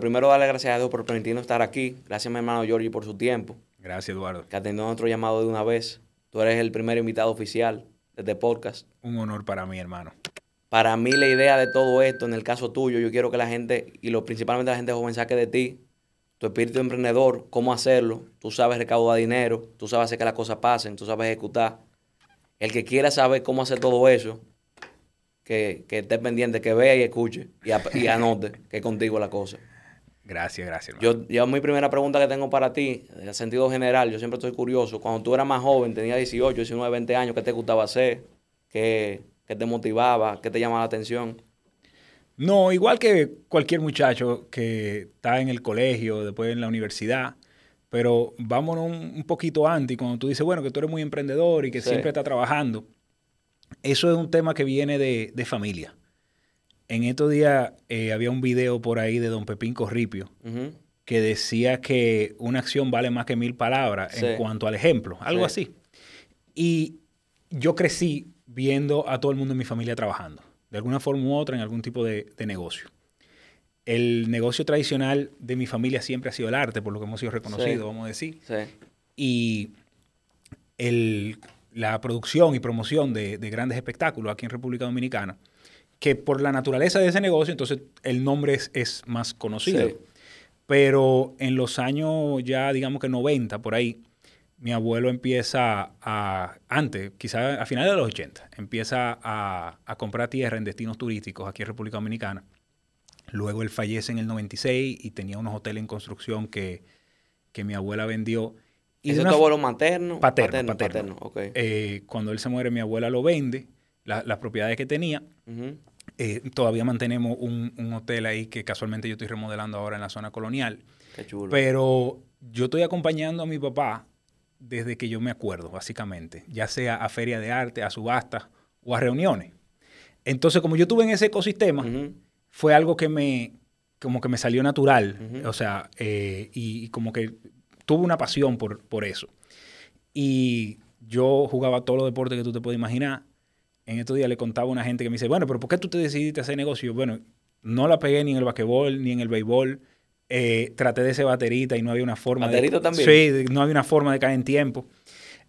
primero darle gracias a Dios por permitirnos estar aquí. Gracias a mi hermano Giorgi por su tiempo, Gracias, Eduardo. que atendió nuestro llamado de una vez. Tú eres el primer invitado oficial de este podcast. Un honor para mí, hermano. Para mí la idea de todo esto, en el caso tuyo, yo quiero que la gente, y lo, principalmente la gente joven, saque de ti tu espíritu emprendedor, cómo hacerlo. Tú sabes recaudar dinero, tú sabes hacer que las cosas pasen, tú sabes ejecutar. El que quiera saber cómo hacer todo eso, que, que esté pendiente, que vea y escuche y, y anote que es contigo la cosa. Gracias, gracias, hermano. Yo, yo mi primera pregunta que tengo para ti, en el sentido general, yo siempre estoy curioso. Cuando tú eras más joven, tenías 18, 19, 20 años, ¿qué te gustaba hacer? ¿Qué, qué te motivaba? ¿Qué te llamaba la atención? No, igual que cualquier muchacho que está en el colegio, después en la universidad, pero vámonos un, un poquito antes, cuando tú dices, bueno, que tú eres muy emprendedor y que Sí. siempre estás trabajando, eso es un tema que viene de, de familia. En estos días eh, había un video por ahí de don Pepín Corripio que decía que una acción vale más que mil palabras Sí. en cuanto al ejemplo, algo Sí. así. Y yo crecí viendo a todo el mundo en mi familia trabajando, de alguna forma u otra, en algún tipo de, de negocio. El negocio tradicional de mi familia siempre ha sido el arte, por lo que hemos sido reconocidos, Sí. vamos a decir. Y el- la producción y promoción de, de grandes espectáculos aquí en República Dominicana, que por la naturaleza de ese negocio, entonces el nombre es, es más conocido. Sí. Pero en los años ya, digamos que 90, por ahí, mi abuelo empieza a, antes, quizás a finales de los 80, empieza a, a comprar tierra en destinos turísticos aquí en República Dominicana. Luego él fallece en el 96 y tenía unos hoteles en construcción que, que mi abuela vendió. Y ¿Ese de es tu abuelo materno? Paterno, paterno. ok. eh, cuando él se muere, mi abuela lo vende, la- las propiedades que tenía. Eh, todavía mantenemos un, un hotel ahí que casualmente yo estoy remodelando ahora en la zona colonial. Qué chulo. Pero yo estoy acompañando a mi papá desde que yo me acuerdo, básicamente, ya sea a feria de arte, a subastas o a reuniones. Entonces, como yo estuve en ese ecosistema, fue algo que me, como que me salió natural, o sea, eh, y, y como que tuve una pasión por, por eso. Y yo jugaba todos los deportes que tú te puedes imaginar. En estos días le contaba a una gente que me dice, bueno, pero ¿por qué tú te decidiste hacer negocio? Bueno, no la pegué ni en el basquetbol, ni en el béisbol. Eh, traté de ser baterita y no había una forma ¿Baterito de... también? Sí, de- no había una forma de caer en tiempo.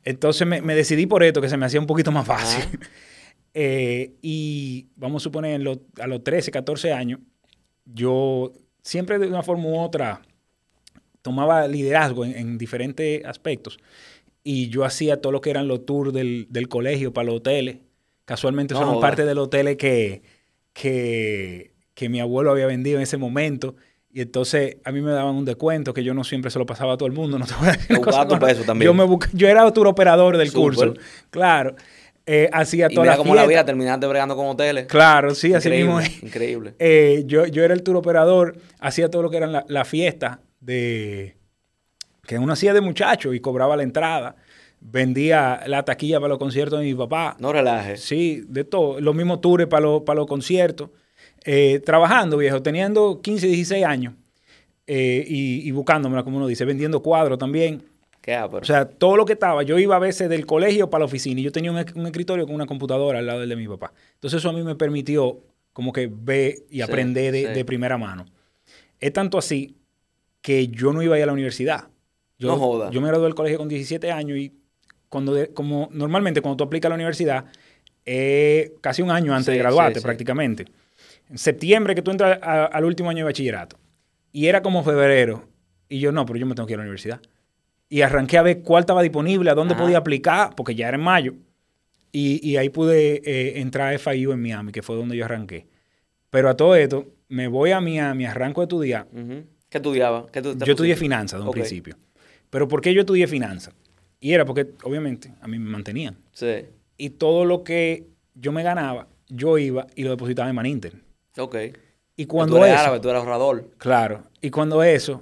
Entonces me, me decidí por esto, que se me hacía un poquito más fácil. Ajá. Eh, y vamos a suponer, a los 13, 14 años, yo siempre de una forma u otra tomaba liderazgo en, en diferentes aspectos. Y yo hacía todo lo que eran los tours del, del colegio para los hoteles. Casualmente No parte de los hoteles que, que, que mi abuelo había vendido en ese momento. Y entonces a mí me daban un descuento que yo no siempre se lo pasaba a todo el mundo. No te voy a decir una también. Yo, me busca- yo era tour operador del curso. Claro. Eh, hacía Y toda mira la cómo la vida terminaste bregando con hoteles. Claro, sí, así mismo Increíble, increíble. Eh, yo, yo era el tour operador, hacía todo lo que eran la, la fiesta de que uno hacía de muchacho y cobraba la entrada, vendía la taquilla para los conciertos de mi papá, No relajes. sí, de todo, los mismos tours para los, para los conciertos, Eh, trabajando viejo, teniendo 15, 16 años eh, y, y buscándomela, como uno dice, vendiendo cuadros también. Qué. O sea, todo lo que estaba, yo iba a veces del colegio para la oficina y yo tenía un, esc- un escritorio con una computadora al lado del de mi papá. Entonces eso a mí me permitió como que ver y Sí, aprender de, sí. de primera mano. Es tanto así que yo no iba a ir a la universidad. Yo, No joda. Yo me gradué del colegio con 17 años y cuando de- como normalmente cuando tú aplicas a la universidad, eh, casi un año antes Sí, de graduarte sí, sí. prácticamente. En septiembre que tú entras a- al último año de bachillerato. Y era como febrero. Y yo, no, pero yo me tengo que ir a la universidad. Y arranqué a ver cuál estaba disponible, a dónde Ajá. podía aplicar, porque ya era en mayo. Y, y ahí pude eh, entrar a FIU en Miami, que fue donde yo arranqué. Pero a todo esto, me voy a Miami, arranco a estudiar. Ujú. ¿Qué estudiaba? ¿Qué tú- te Yo estudié finanzas de un principio. Pero ¿por qué yo estudié finanzas? Y era porque, obviamente, a mí me mantenían. Sí. Y todo lo que yo me ganaba, yo iba y lo depositaba en Maninter. Ok. Y Cuando tú eres eso, árabe, tú eres ahorrador. claro, y cuando eso,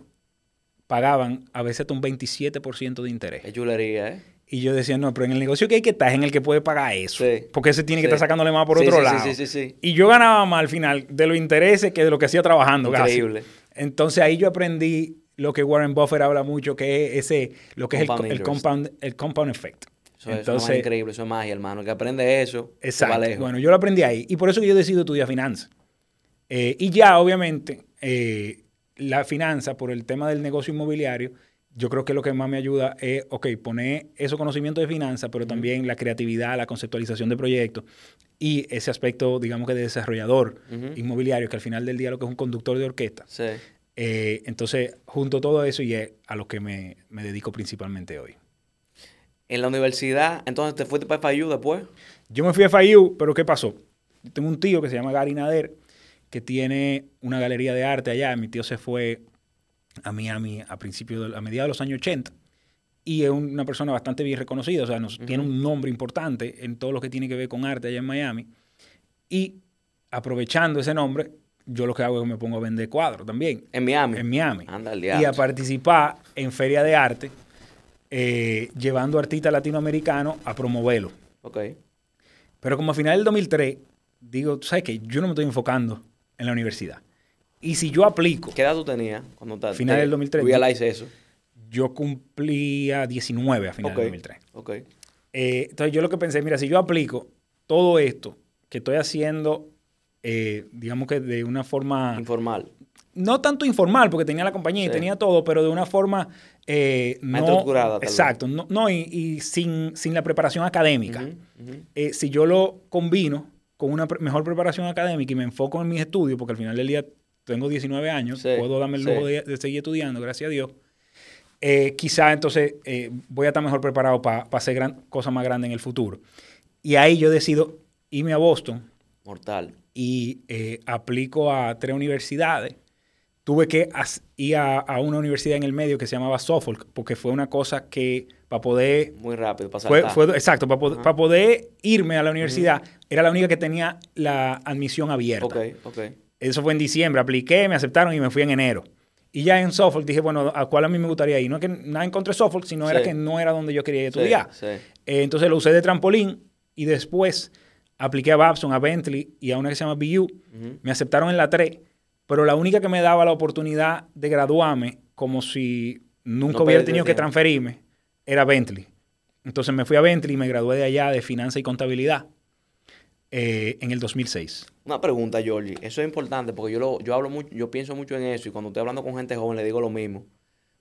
pagaban a veces hasta un 27% de interés. Qué chulería, ¿eh? Y yo decía, no, pero en el negocio que hay que estar es en el que puede pagar eso. Sí. Porque ese tiene que estar sacándole más por Sí, otro lado. sí, sí, sí. Y yo ganaba más al final de los intereses que de lo que hacía trabajando. casi. Increíble. Entonces ahí yo aprendí lo que Warren Buffett habla mucho, que es ese, lo que Compound es el, compound, el compound effect. Eso, es- eso es Entonces, más increíble, eso es magia, hermano. El que aprende eso, Exacto. Bueno, yo lo aprendí ahí. Y por eso que yo decido estudiar finanzas. Eh, y ya, obviamente, eh, la finanza, por el tema del negocio inmobiliario, yo creo que lo que más me ayuda es, ok, poner esos conocimientos de finanzas, pero también la creatividad, la conceptualización de proyectos y ese aspecto, digamos que de desarrollador inmobiliario, que al final del día lo que es un conductor de orquesta. Sí. Eh, entonces, junto todo eso y es a lo que me, me, dedico principalmente hoy. En la universidad, entonces te fuiste para FIU después. Yo me fui a FIU, pero ¿qué pasó? tengo un tío que se llama Gary Nader, que tiene una galería de arte allá. Mi tío se fue a Miami a principios, a mediados de los años 80 y es una persona bastante bien reconocida, o sea, nos, tiene un nombre importante en todo lo que tiene que ver con arte allá en Miami. Y aprovechando ese nombre, yo lo que hago es que me pongo a vender cuadros también. En Miami. En Miami. Anda, y a participar en feria de arte, eh, llevando artistas latinoamericanos a promoverlo. Ok. Pero como a final del 2003, digo, ¿sabes qué? Yo no me estoy enfocando en la universidad. Y si yo aplico... ¿Qué edad tú tenías cuando te, Final del 2003. eso? Yo cumplía 19 a final del 2003. Ok. Eh, entonces yo lo que pensé, mira, si yo aplico todo esto que estoy haciendo, eh, digamos que de una forma... Informal. No tanto informal, porque tenía la compañía y tenía todo, pero de una forma... Eh, no, estructurada. exacto. No, y, sin, sin, la preparación académica. si yo lo combino con una mejor preparación académica y me enfoco en mis estudios, porque al final del día tengo 19 años, puedo darme el lujo de, seguir estudiando, gracias a Dios. Eh, quizá entonces eh, voy a estar mejor preparado para hacer gran, cosas más grandes en el futuro. Y ahí yo decido irme a Boston. Mortal. Y eh, aplico a tres universidades. Tuve que ir a, una universidad en el medio que se llamaba Suffolk, porque fue una cosa que para poder... Muy rápido, para fue, fue, Exacto, para, para, poder irme a la universidad, era la única que tenía la admisión abierta. Ok, ok. Eso fue en diciembre, apliqué, me aceptaron y me fui en enero. Y ya en Suffolk dije, bueno, ¿a cuál a mí me gustaría ir? No es que nada encontré Suffolk, sino era que no era donde yo quería estudiar. Eh, entonces lo usé de trampolín y después apliqué a Babson, a Bentley y a una que se llama BU. Me aceptaron en la 3, pero la única que me daba la oportunidad de graduarme como si nunca hubiera tenido que transferirme era Bentley. Entonces me fui a Bentley y me gradué de allá de finanza y contabilidad. Eh, en el 2006. Una pregunta, Jordi. Eso es importante porque yo, lo, yo hablo mucho, yo pienso mucho en eso y cuando estoy hablando con gente joven le digo lo mismo.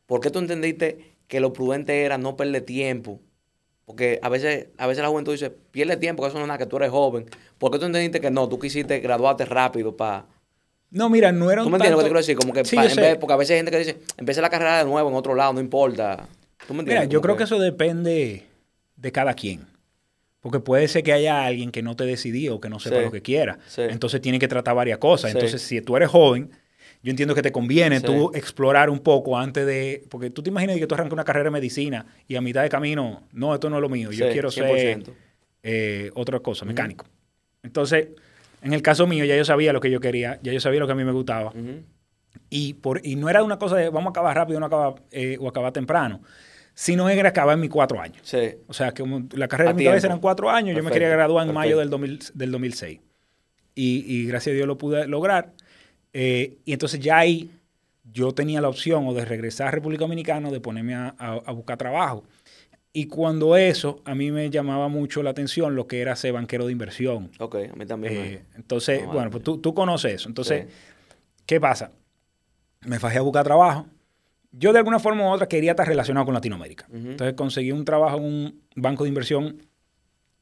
¿Por qué tú entendiste que lo prudente era no perder tiempo? Porque a veces, a veces la juventud dice, pierde tiempo, que eso no es nada, que tú eres joven. ¿Por qué tú entendiste que no? Tú quisiste graduarte rápido para... No, mira, no era un ¿Tú me entiendes lo que quiero decir? Como que porque a veces hay gente que dice, empieza la carrera de nuevo en otro lado, no importa. ¿Tú me entiendes? Mira, yo creo que eso depende de cada quien. Porque puede ser que haya alguien que no te decidió o que no sepa lo que quiera. Entonces tiene que tratar varias cosas. Entonces, si tú eres joven, yo entiendo que te conviene tú explorar un poco antes de... Porque tú te imaginas que tú arrancas una carrera de medicina y a mitad de camino, no, esto no es lo mío. Yo quiero ser eh, otra cosa, mecánico. Entonces, en el caso mío, ya yo sabía lo que yo quería, ya yo sabía lo que a mí me gustaba. y, por, y no era una cosa de vamos a acabar rápido no acabar, eh, o acabar temprano si no era acabar en mis cuatro años. Sí. O sea, que la carrera de mi cabeza eran cuatro años, yo me quería graduar en mayo del, 2006. Y, gracias a Dios lo pude lograr. Eh, y entonces ya ahí yo tenía la opción o de regresar a República Dominicana o de ponerme a, buscar trabajo. Y cuando eso, a mí me llamaba mucho la atención lo que era ser banquero de inversión. Ok, a mí también. Eh, entonces, bueno, pues tú, tú, conoces eso. Entonces, ¿qué pasa? Me fajé a buscar trabajo yo de alguna forma u otra quería estar relacionado con Latinoamérica. Entonces conseguí un trabajo en un banco de inversión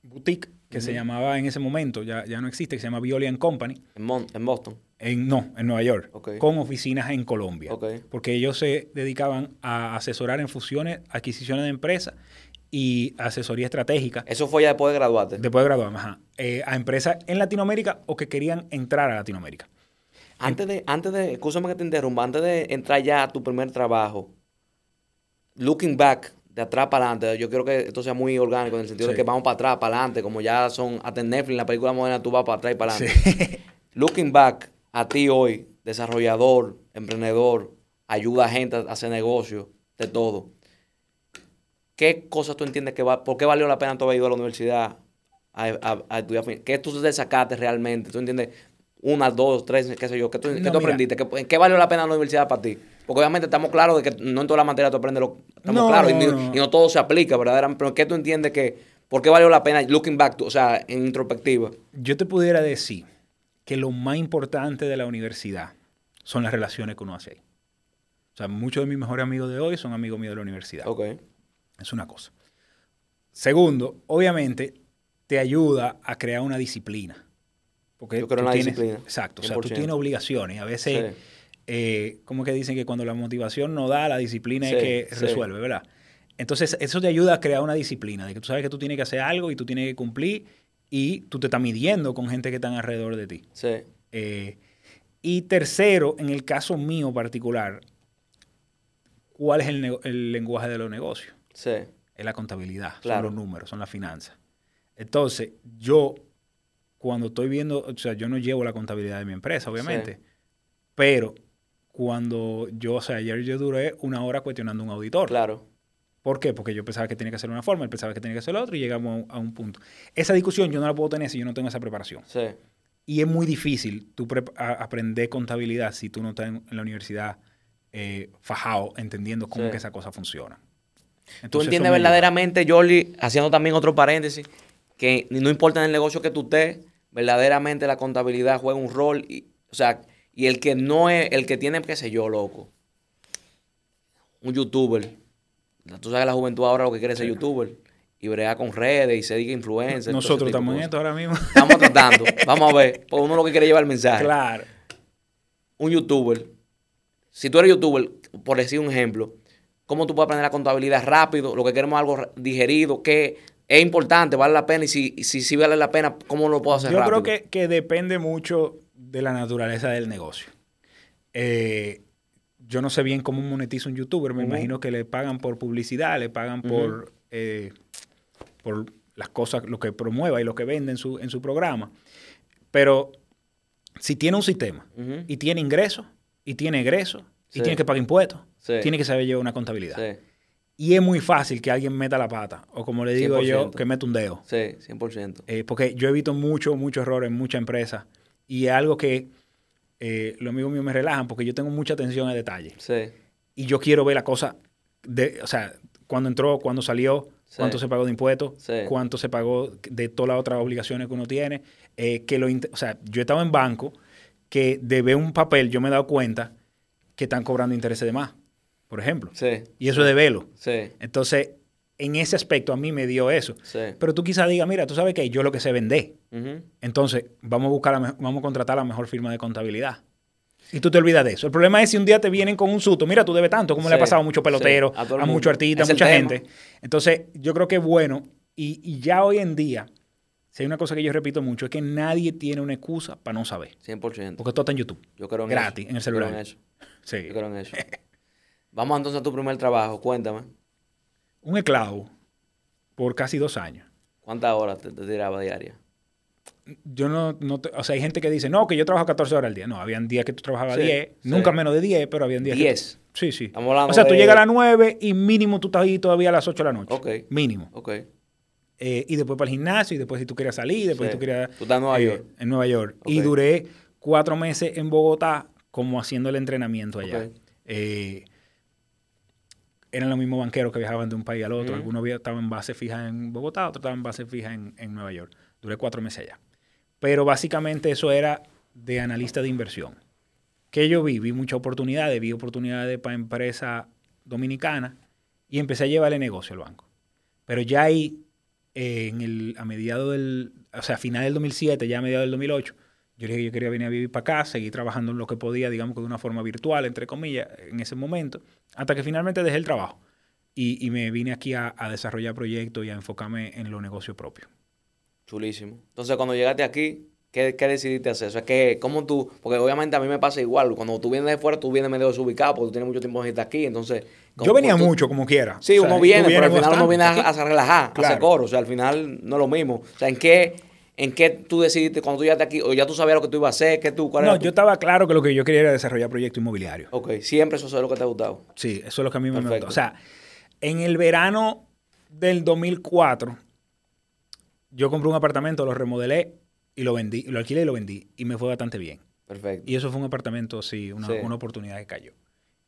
boutique que se llamaba en ese momento, ya, ya no existe, que se llama Violi Company. ¿En, en Boston? En, no, en Nueva York, con oficinas en Colombia. Porque ellos se dedicaban a asesorar en fusiones, adquisiciones de empresas y asesoría estratégica. ¿Eso fue ya después de graduarte? Después de graduarme, ajá. Eh, a empresas en Latinoamérica o que querían entrar a Latinoamérica. Antes de, antes de, escúchame que te interrumpa, antes de entrar ya a tu primer trabajo, looking back, de atrás para adelante, yo quiero que esto sea muy orgánico en el sentido de que vamos para atrás, para adelante, como ya son, hasta en Netflix, la película moderna, tú vas para atrás y para adelante. looking back, a ti hoy, desarrollador, emprendedor, ayuda a gente a hacer negocios, de todo. ¿Qué cosas tú entiendes que va, por qué valió la pena tu haber ido a la universidad a, estudiar? ¿Qué tú te sacaste realmente? ¿Tú entiendes? una, dos, tres, qué sé yo, ¿qué tú, aprendiste? ¿Qué, ¿Qué, valió la pena la universidad para ti? Porque obviamente estamos claros de que no en toda la materia tú aprendes lo... Estamos claros y, no todo se aplica, ¿verdad? Pero ¿qué tú entiendes que... ¿Por qué valió la pena, looking back, o sea, en introspectiva? Yo te pudiera decir que lo más importante de la universidad son las relaciones que uno hace ahí. O sea, muchos de mis mejores amigos de hoy son amigos míos de la universidad. Ok. Es una cosa. Segundo, obviamente, te ayuda a crear una disciplina. Porque Yo creo tú en la tienes- disciplina, Exacto. O sea, tú 100%. tienes obligaciones. A veces, Sí. eh, como que dicen que cuando la motivación no da, la disciplina Sí, es que sí. resuelve, ¿verdad? Entonces, eso te ayuda a crear una disciplina, de que tú sabes que tú tienes que hacer algo y tú tienes que cumplir y tú te estás midiendo con gente que están alrededor de ti. Sí. Eh, y tercero, en el caso mío particular, ¿cuál es el, lenguaje de los negocios? Sí. Es la contabilidad, Claro. son los números, son las finanzas. Entonces, yo, cuando estoy viendo, o sea, yo no llevo la contabilidad de mi empresa, obviamente, pero cuando yo, o sea, ayer yo duré una hora cuestionando a un auditor. Claro. ¿Por qué? Porque yo pensaba que tenía que hacer una forma, él pensaba que tenía que hacer la otra y llegamos a un, a un punto. Esa discusión yo no la puedo tener si yo no tengo esa preparación. Sí. Y es muy difícil tú aprender contabilidad si tú no estás en, en la universidad eh, fajado, entendiendo cómo Sí. que esa cosa funciona. Tú Entonces, entiendes verdaderamente, Jordi, haciendo también otro paréntesis, que no importa en el negocio que tú estés, verdaderamente la contabilidad juega un rol. Y, o sea, y el que no es, el que tiene, qué sé yo, loco, un youtuber. Tú sabes la juventud ahora lo que quiere ser youtuber. Y brega con redes y se diga influencer. Nosotros estamos en esto ahora mismo. Estamos tratando. Vamos a ver. Porque uno lo que quiere llevar el mensaje. claro. un youtuber, si tú eres youtuber, por decir un ejemplo, ¿cómo tú puedes aprender la contabilidad rápido? Lo que queremos es algo digerido, que es importante, vale la pena, y si, si, si vale la pena, ¿cómo lo puedo hacer Yo rápido? creo que, que depende mucho de la naturaleza del negocio. Eh, yo no sé bien cómo monetiza un youtuber. Me imagino que le pagan por publicidad, le pagan por, eh, por las cosas, lo que promueva y lo que vende en su, en su programa. Pero si tiene un sistema y tiene ingresos y tiene egresos y tiene que pagar impuestos, Sí. tiene que saber llevar una contabilidad. Sí, Y es muy fácil que alguien meta la pata, o como le digo yo, 100%. que meta un dedo. sí, 100%. Eh, porque yo he visto mucho, mucho error en muchas empresas y es algo que eh, los amigos míos me relajan porque yo tengo mucha atención a detalle Sí, y yo quiero ver la cosa, de, o sea, cuando entró, cuando salió, Sí. cuánto se pagó de impuestos, Sí. cuánto se pagó de todas las otras obligaciones que uno tiene. eh, que lo, o sea, yo he estado en banco que de ver un papel yo me he dado cuenta que están cobrando intereses de más, por ejemplo. sí, Y eso es de velo. sí, Entonces, en ese aspecto a mí me dio eso. sí. Pero tú quizás digas, mira, tú sabes que yo lo que sé vender. Entonces, vamos a buscar la vamos a contratar la mejor firma de contabilidad. Y tú te olvidas de eso. El problema es si un día te vienen con un susto, mira, tú debes tanto, como le ha pasado a muchos peloteros, sí, a muchos artistas, a mucha gente. Entonces, yo creo que es bueno. Y, y ya hoy en día, si hay una cosa que yo repito mucho, es que nadie tiene una excusa para no saber. 100%. Porque todo está en YouTube. Yo creo en gratis, eso. en el Yo creo celular. en eso. Sí. Yo creo en eso. Vamos entonces a tu primer trabajo. Cuéntame. Un esclavo por casi dos años. ¿Cuántas horas te, te tiraba diaria? Yo no, no te- o sea, hay gente que dice, no, que yo trabajo 14 horas al día. No, habían días que tú trabajabas Sí, 10, sí. nunca menos de 10, pero habían días que- 10. Sí, sí. Estamos hablando O sea, tú de- llegas a las 9 y mínimo tú estás ahí todavía a las 8 de la noche. Ok. Mínimo. Ok. Eh, y después para el gimnasio, y después si tú querías salir, después Sí. si tú querías... Tú estás en Nueva eh, York. En Nueva York. Y duré cuatro meses en Bogotá como haciendo el entrenamiento allá. Ok. Eh, eran los mismos banqueros que viajaban de un país al otro. Algunos estaban en base fija en Bogotá, otros estaban en base fija en, en Nueva York. Duré cuatro meses allá. Pero básicamente eso era de analista de inversión. Que yo vi, vi muchas oportunidades, vi oportunidades para empresas dominicanas y empecé a llevarle negocio al banco. Pero ya ahí, eh, en el, a mediados del, o sea, a final del 2007, ya a mediados del 2008, yo dije que yo quería venir a vivir para acá, seguir trabajando en lo que podía, digamos que de una forma virtual, entre comillas, en ese momento, hasta que finalmente dejé el trabajo y, y me vine aquí a, a desarrollar proyectos y a enfocarme en los negocios propios. Chulísimo. Entonces, cuando llegaste aquí, ¿qué, qué decidiste hacer? O sea, que, ¿cómo tú? Porque obviamente a mí me pasa igual. Cuando tú vienes de fuera, tú vienes medio desubicado porque tú tienes mucho tiempo en estar aquí. Entonces, Yo venía tú- mucho como quiera. Sí, O sea, uno viene, pero al final uno viene a, a relajar, a hacer Claro. coro. O sea, al final no es lo mismo. O sea, ¿en qué, ¿en qué tú decidiste cuando tú llegaste aquí? ¿O ya tú sabías lo que tú ibas a hacer? ¿Qué tú, cuál No, era tu- yo estaba claro que lo que yo quería era desarrollar proyectos inmobiliarios. Ok, siempre eso es lo que te ha gustado. Sí, eso es lo que a mí me- me Perfecto. gustó. O sea, en el verano del 2004, yo compré un apartamento, lo remodelé y lo vendí, lo alquilé y lo vendí. Y me fue bastante bien. Perfecto. Y eso fue un apartamento, sí, una, Sí. una oportunidad que cayó.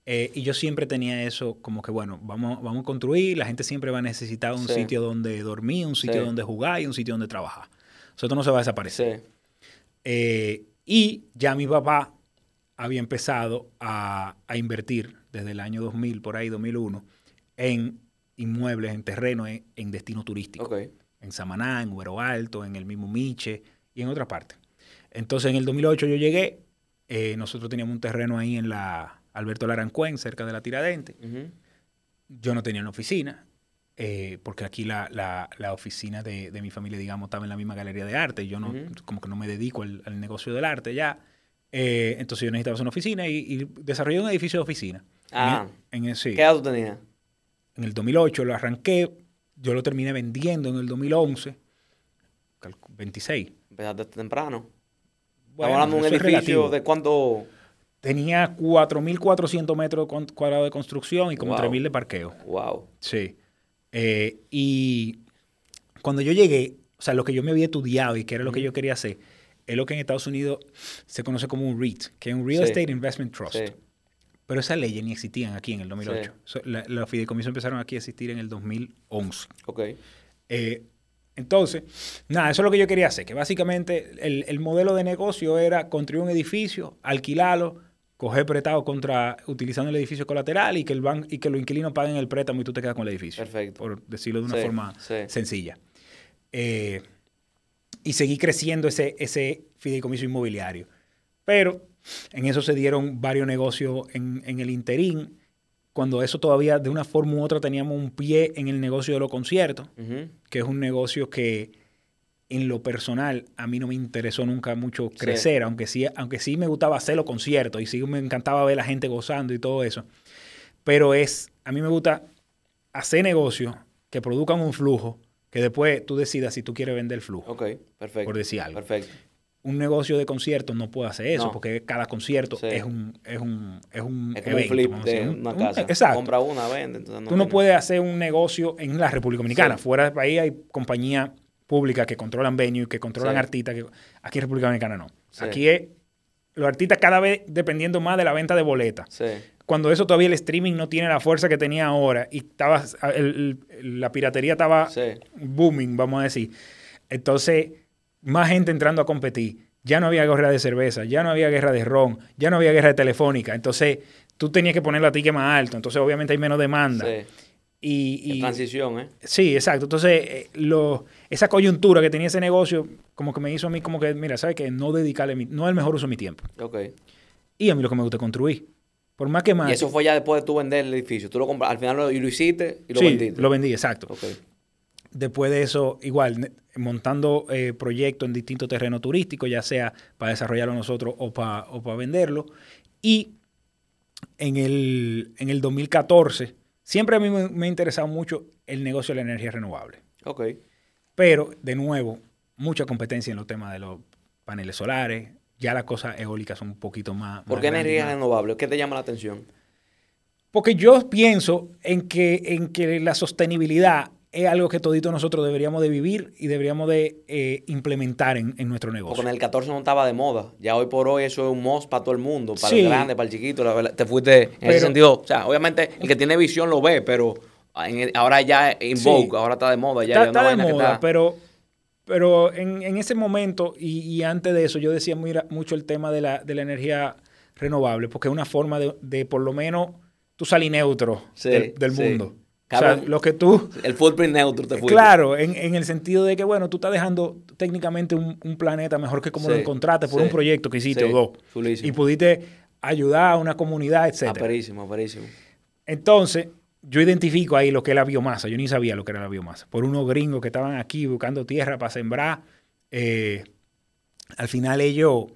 Eh, y yo siempre tenía eso como que, bueno, vamos, vamos a construir, la gente siempre va a necesitar un Sí. sitio donde dormir, un sitio Sí. donde jugar y un sitio donde trabajar. Eso no se va a desaparecer. Sí. Eh, y ya mi papá había empezado a, a invertir desde el año 2000, por ahí 2001, en inmuebles, en terreno, en, en destino turístico. Ok. En Samaná, en Güero Alto, en el mismo Miche y en otra parte. Entonces, en el 2008 yo llegué. eh, nosotros teníamos un terreno ahí en la Alberto Larancuén, cerca de la Tiradente. Yo no tenía una oficina, eh, porque aquí la, la- la oficina de, de mi familia, digamos, estaba en la misma galería de arte. Yo no, como que no me dedico al, al negocio del arte ya. Eh, entonces yo necesitaba hacer una oficina y, y desarrollé un edificio de oficina. Ah. En, el- sí. ¿Qué edad tú tenías? En el 2008 lo arranqué, yo lo terminé vendiendo en el 2011, calcu- 26. Empezaste temprano. Bueno, Estamos hablando de un edificio relativo. de cuánto. Tenía 4.400 metros cuadrados de construcción y como Wow. 3.000 de parqueo. Wow. Sí. Eh, y cuando yo llegué, o sea, lo que yo me había estudiado y que era lo que yo quería hacer, es lo que en Estados Unidos se conoce como un REIT, que es un Real Sí. Estate Investment Trust. Sí. Pero esas leyes ni existían aquí en el 2008. So, la- los fideicomisos empezaron aquí a existir en el 2011. Ok. Eh, entonces, nada, eso es lo que yo quería hacer, que básicamente el, el modelo de negocio era construir un edificio, alquilarlo, coger prestado contra, utilizando el edificio colateral y que, el ban, y que los inquilinos paguen el préstamo y tú te quedas con el edificio. Perfecto. Por decirlo de una Sí, forma sí. sencilla. Eh, y seguí creciendo ese, ese fideicomiso inmobiliario. Pero en eso se dieron varios negocios en, en el interín, cuando eso todavía de una forma u otra teníamos un pie en el negocio de los conciertos que es un negocio que en lo personal a mí no me interesó nunca mucho crecer, aunque sí, aunque sí me gustaba hacer los conciertos y sí me encantaba ver a la gente gozando y todo eso. Pero es, a mí me gusta hacer negocios que produzcan un flujo, que después tú decidas si tú quieres vender el flujo, Ok, perfecto. por decir algo. Perfecto. Un negocio de conciertos no puede hacer eso, No. porque cada concierto Sí. es un, es un, es un Es como evento, un flip de decir, una un- casa. exacto. Compra una, vende. Entonces no Tú no puedes hacer un negocio en la República Dominicana. Fuera del país hay compañías públicas que controlan venue, que controlan Sí. artistas. Que... Aquí en República Dominicana no. Sí. Aquí es los artistas cada vez dependiendo más de la venta de boletas. Sí. Cuando eso todavía el streaming no tiene la fuerza que tenía ahora y estaba, el- el- la piratería estaba booming, vamos a decir. Entonces, más gente entrando a competir. Ya no había guerra de cerveza, ya no había guerra de ron, ya no había guerra de telefónica. Entonces, tú tenías que poner la ticket más alto. Entonces, obviamente hay menos demanda. Sí. Y, y- transición, ¿eh? sí, exacto. Entonces, eh, lo, esa coyuntura que tenía ese negocio, como que me hizo a mí como que, mira, ¿sabes qué? No dedicarle, mi- no es el mejor uso de mi tiempo. Ok. Y a mí lo que me gusta es construir. Por más que más... Y eso fue ya después de tú vender el edificio. Tú lo compras, al final lo, y lo hiciste y lo sí, vendiste. lo vendí, exacto. Ok. Después de eso, igual, montando eh, proyectos en distintos terrenos turísticos, ya sea para desarrollarlo nosotros o para o para venderlo. Y en el, en el 2014, siempre a mí me, ha interesado mucho el negocio de la energía renovable. Ok. Pero, de nuevo, mucha competencia en los temas de los paneles solares. Ya las cosas eólicas son un poquito más... ¿Por qué energía renovable? ¿Qué te llama la atención? Porque yo pienso en que, en que la sostenibilidad es algo que todito nosotros deberíamos de vivir y deberíamos de eh, implementar en, en nuestro negocio. Porque en el 14 no estaba de moda. Ya hoy por hoy eso es un must para todo el mundo. Para Sí. el grande, para el chiquito. la verdad, te fuiste en Pero- ese sentido. O sea, obviamente el que tiene visión lo ve, pero en ahora ya en Sí. ahora está de moda. Ya, está, de moda, está- pero, pero en, en ese momento y, y antes de eso yo decía muy- mucho el tema de la, de la energía renovable, porque es una forma de, de por lo menos tú salir neutro Sí, del, del sí. Mundo. O Cabrón. sea, lo que tú... El footprint neutro te fuiste. Claro, en, en el sentido de que, bueno, tú estás dejando técnicamente un, un planeta mejor que como lo encontraste por sí, un proyecto que hiciste sí, o dos. chulísimo. Y pudiste ayudar a una comunidad, etc. Aperísimo, aperísimo. Entonces, yo identifico ahí lo que es la biomasa. Yo ni sabía lo que era la biomasa. Por unos gringos que estaban aquí buscando tierra para sembrar. eh, al final ellos,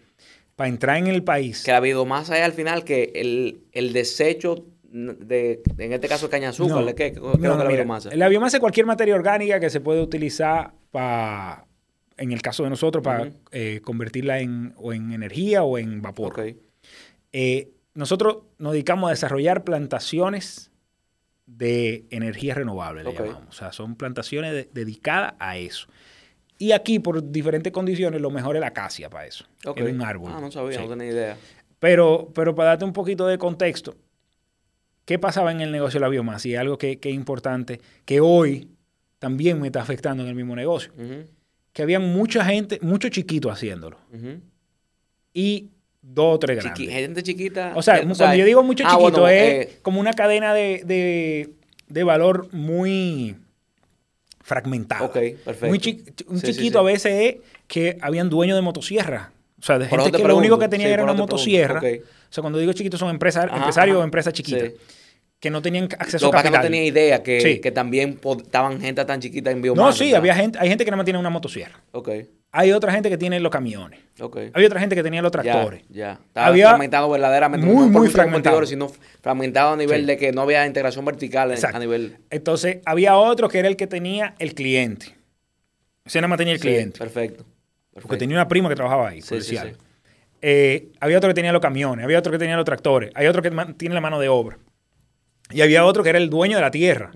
para entrar en el país... Que la biomasa es al final que el, el desecho de, en este caso, caña azúcar, No, ¿de qué? ¿Qué, qué no, es no, la mira, biomasa? La biomasa es cualquier materia orgánica que se puede utilizar para, en el caso de nosotros, para eh, convertirla en, o en energía o en vapor. Eh, nosotros nos dedicamos a desarrollar plantaciones de energía renovable, le llamamos. O sea, son plantaciones de- dedicadas a eso. Y aquí, por diferentes condiciones, lo mejor es la acacia para eso. Ok. Es un árbol. Ah, no sabía, Sí. no tenía idea. Pero, pero para darte un poquito de contexto, ¿qué pasaba en el negocio de la biomasa? Y algo que, que es importante, que hoy también me está afectando en el mismo negocio. Que había mucha gente, muchos chiquitos haciéndolo. Y dos o tres Chiqui- grandes. gente chiquita. O sea, eh, cuando yo digo mucho ah, chiquito, bueno, es eh, como una cadena de, de- de valor muy fragmentada. Ok, perfecto. Muy chi- un Sí, chiquito sí. a veces es que habían dueños de motosierra. O sea, de gente te que lo único que tenía era una motosierra. O sea, cuando digo chiquito son empresas, Ajá, empresarios ajá. o empresas chiquitas. Que no tenían acceso Lo a pasa es que capital. no tenía idea que, Sí. que también estaban gente tan chiquita en biomasa. No, sí, ¿verdad? había gente, hay gente que más tiene una motosierra. Ok, Hay otra gente que tiene los camiones. ok. Hay otra gente que tenía los tractores. Ya, ya. Estaba Había fragmentado verdaderamente. muy, no muy fragmentado. sino fragmentado a nivel Sí. de que no había integración vertical Exacto. a nivel... Entonces, había otro que era el que tenía el cliente. Ese nada más tenía el Sí, cliente. perfecto. Porque tenía una prima que trabajaba ahí, sí, algo. Eh, había otro que tenía los camiones, había otro que tenía los tractores, hay otro que tiene la mano de obra. Y había otro que era el dueño de la tierra.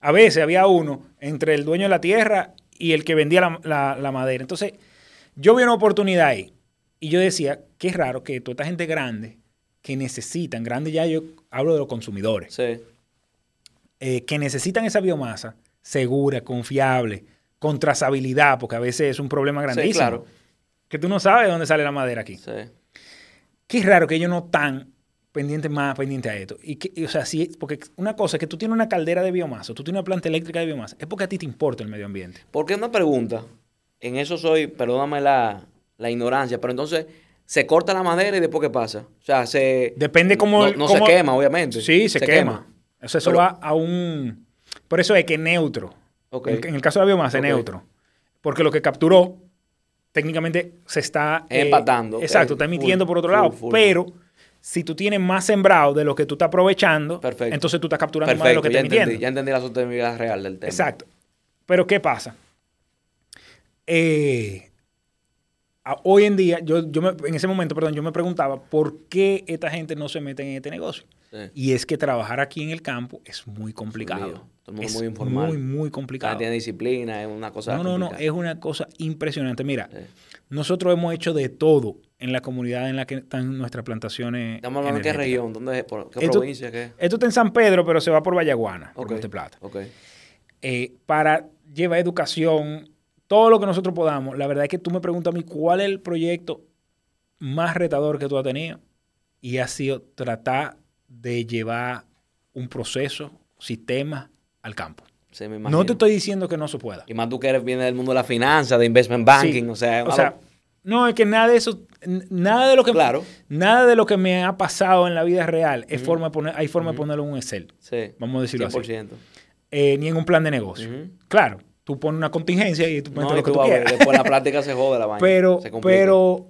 A veces había uno entre el dueño de la tierra y el que vendía la, la- la madera. Entonces, yo vi una oportunidad ahí. Y yo decía, qué raro que toda esta gente grande, que necesitan, grande ya yo hablo de los consumidores, Sí, eh, que necesitan esa biomasa segura, confiable, con trazabilidad, porque a veces es un problema grandísimo. sí, claro. Que tú no sabes de dónde sale la madera aquí. Sí. Qué raro que ellos no están pendientes más pendientes a esto. Y que, y, o sea, sí, porque una cosa es que tú tienes una caldera de biomasa, tú tienes una planta eléctrica de biomasa, es porque a ti te importa el medio ambiente. Porque una pregunta, en eso soy, perdóname la, la ignorancia, pero entonces se corta la madera y después qué pasa? O sea, se... Depende cómo... No, no cómo- se quema, obviamente. Sí, se, quema. O sea, eso Pero- va a un... Por eso es que es neutro. En, en el caso de la biomasa es neutro. Porque lo que capturó técnicamente se está... eh, Empatando, ok. Exacto, está emitiendo Full, por otro full, lado. full. Pero si tú tienes más sembrado de lo que tú estás aprovechando, Perfecto. entonces tú estás capturando más de lo que ya estás entendí, ya entendí la sostenibilidad real del tema. Exacto. Pero ¿qué pasa? Eh, hoy en día, yo, yo me- en ese momento, perdón, yo me preguntaba por qué esta gente no se mete en este negocio. Sí. Y es que trabajar aquí en el campo es muy complicado. Todo es muy informal. Muy, muy complicado. tiene disciplina, es una cosa No, no, no, es una cosa impresionante. Mira, Sí. nosotros hemos hecho de todo en la comunidad en la que están nuestras plantaciones. Estamos hablando de qué región, dónde es, por qué Esto- provincia, qué. Esto está en San Pedro, pero se va por Vallaguana, por Ok, Monte Plata. eh, para llevar educación, todo lo que nosotros podamos. La verdad es que tú me preguntas a mí cuál es el proyecto más retador que tú has tenido y ha sido tratar de llevar un proceso, sistema al campo. Sí, me imagino. No te estoy diciendo que no se pueda. Y más tú que eres, vienes del mundo de la finanza, de investment banking, Sí. o sea, O sea, no, es que nada de eso, nada de lo que, Claro. nada de lo que me ha pasado en la vida real es forma de poner, hay forma de ponerlo en un Excel. sí, Vamos a decirlo así. 100%. Eh, ni en un plan de negocio. Claro, tú pones una contingencia y tú pones No, lo que tú tú quieras. después la práctica se jode la vaina. pero, se pero,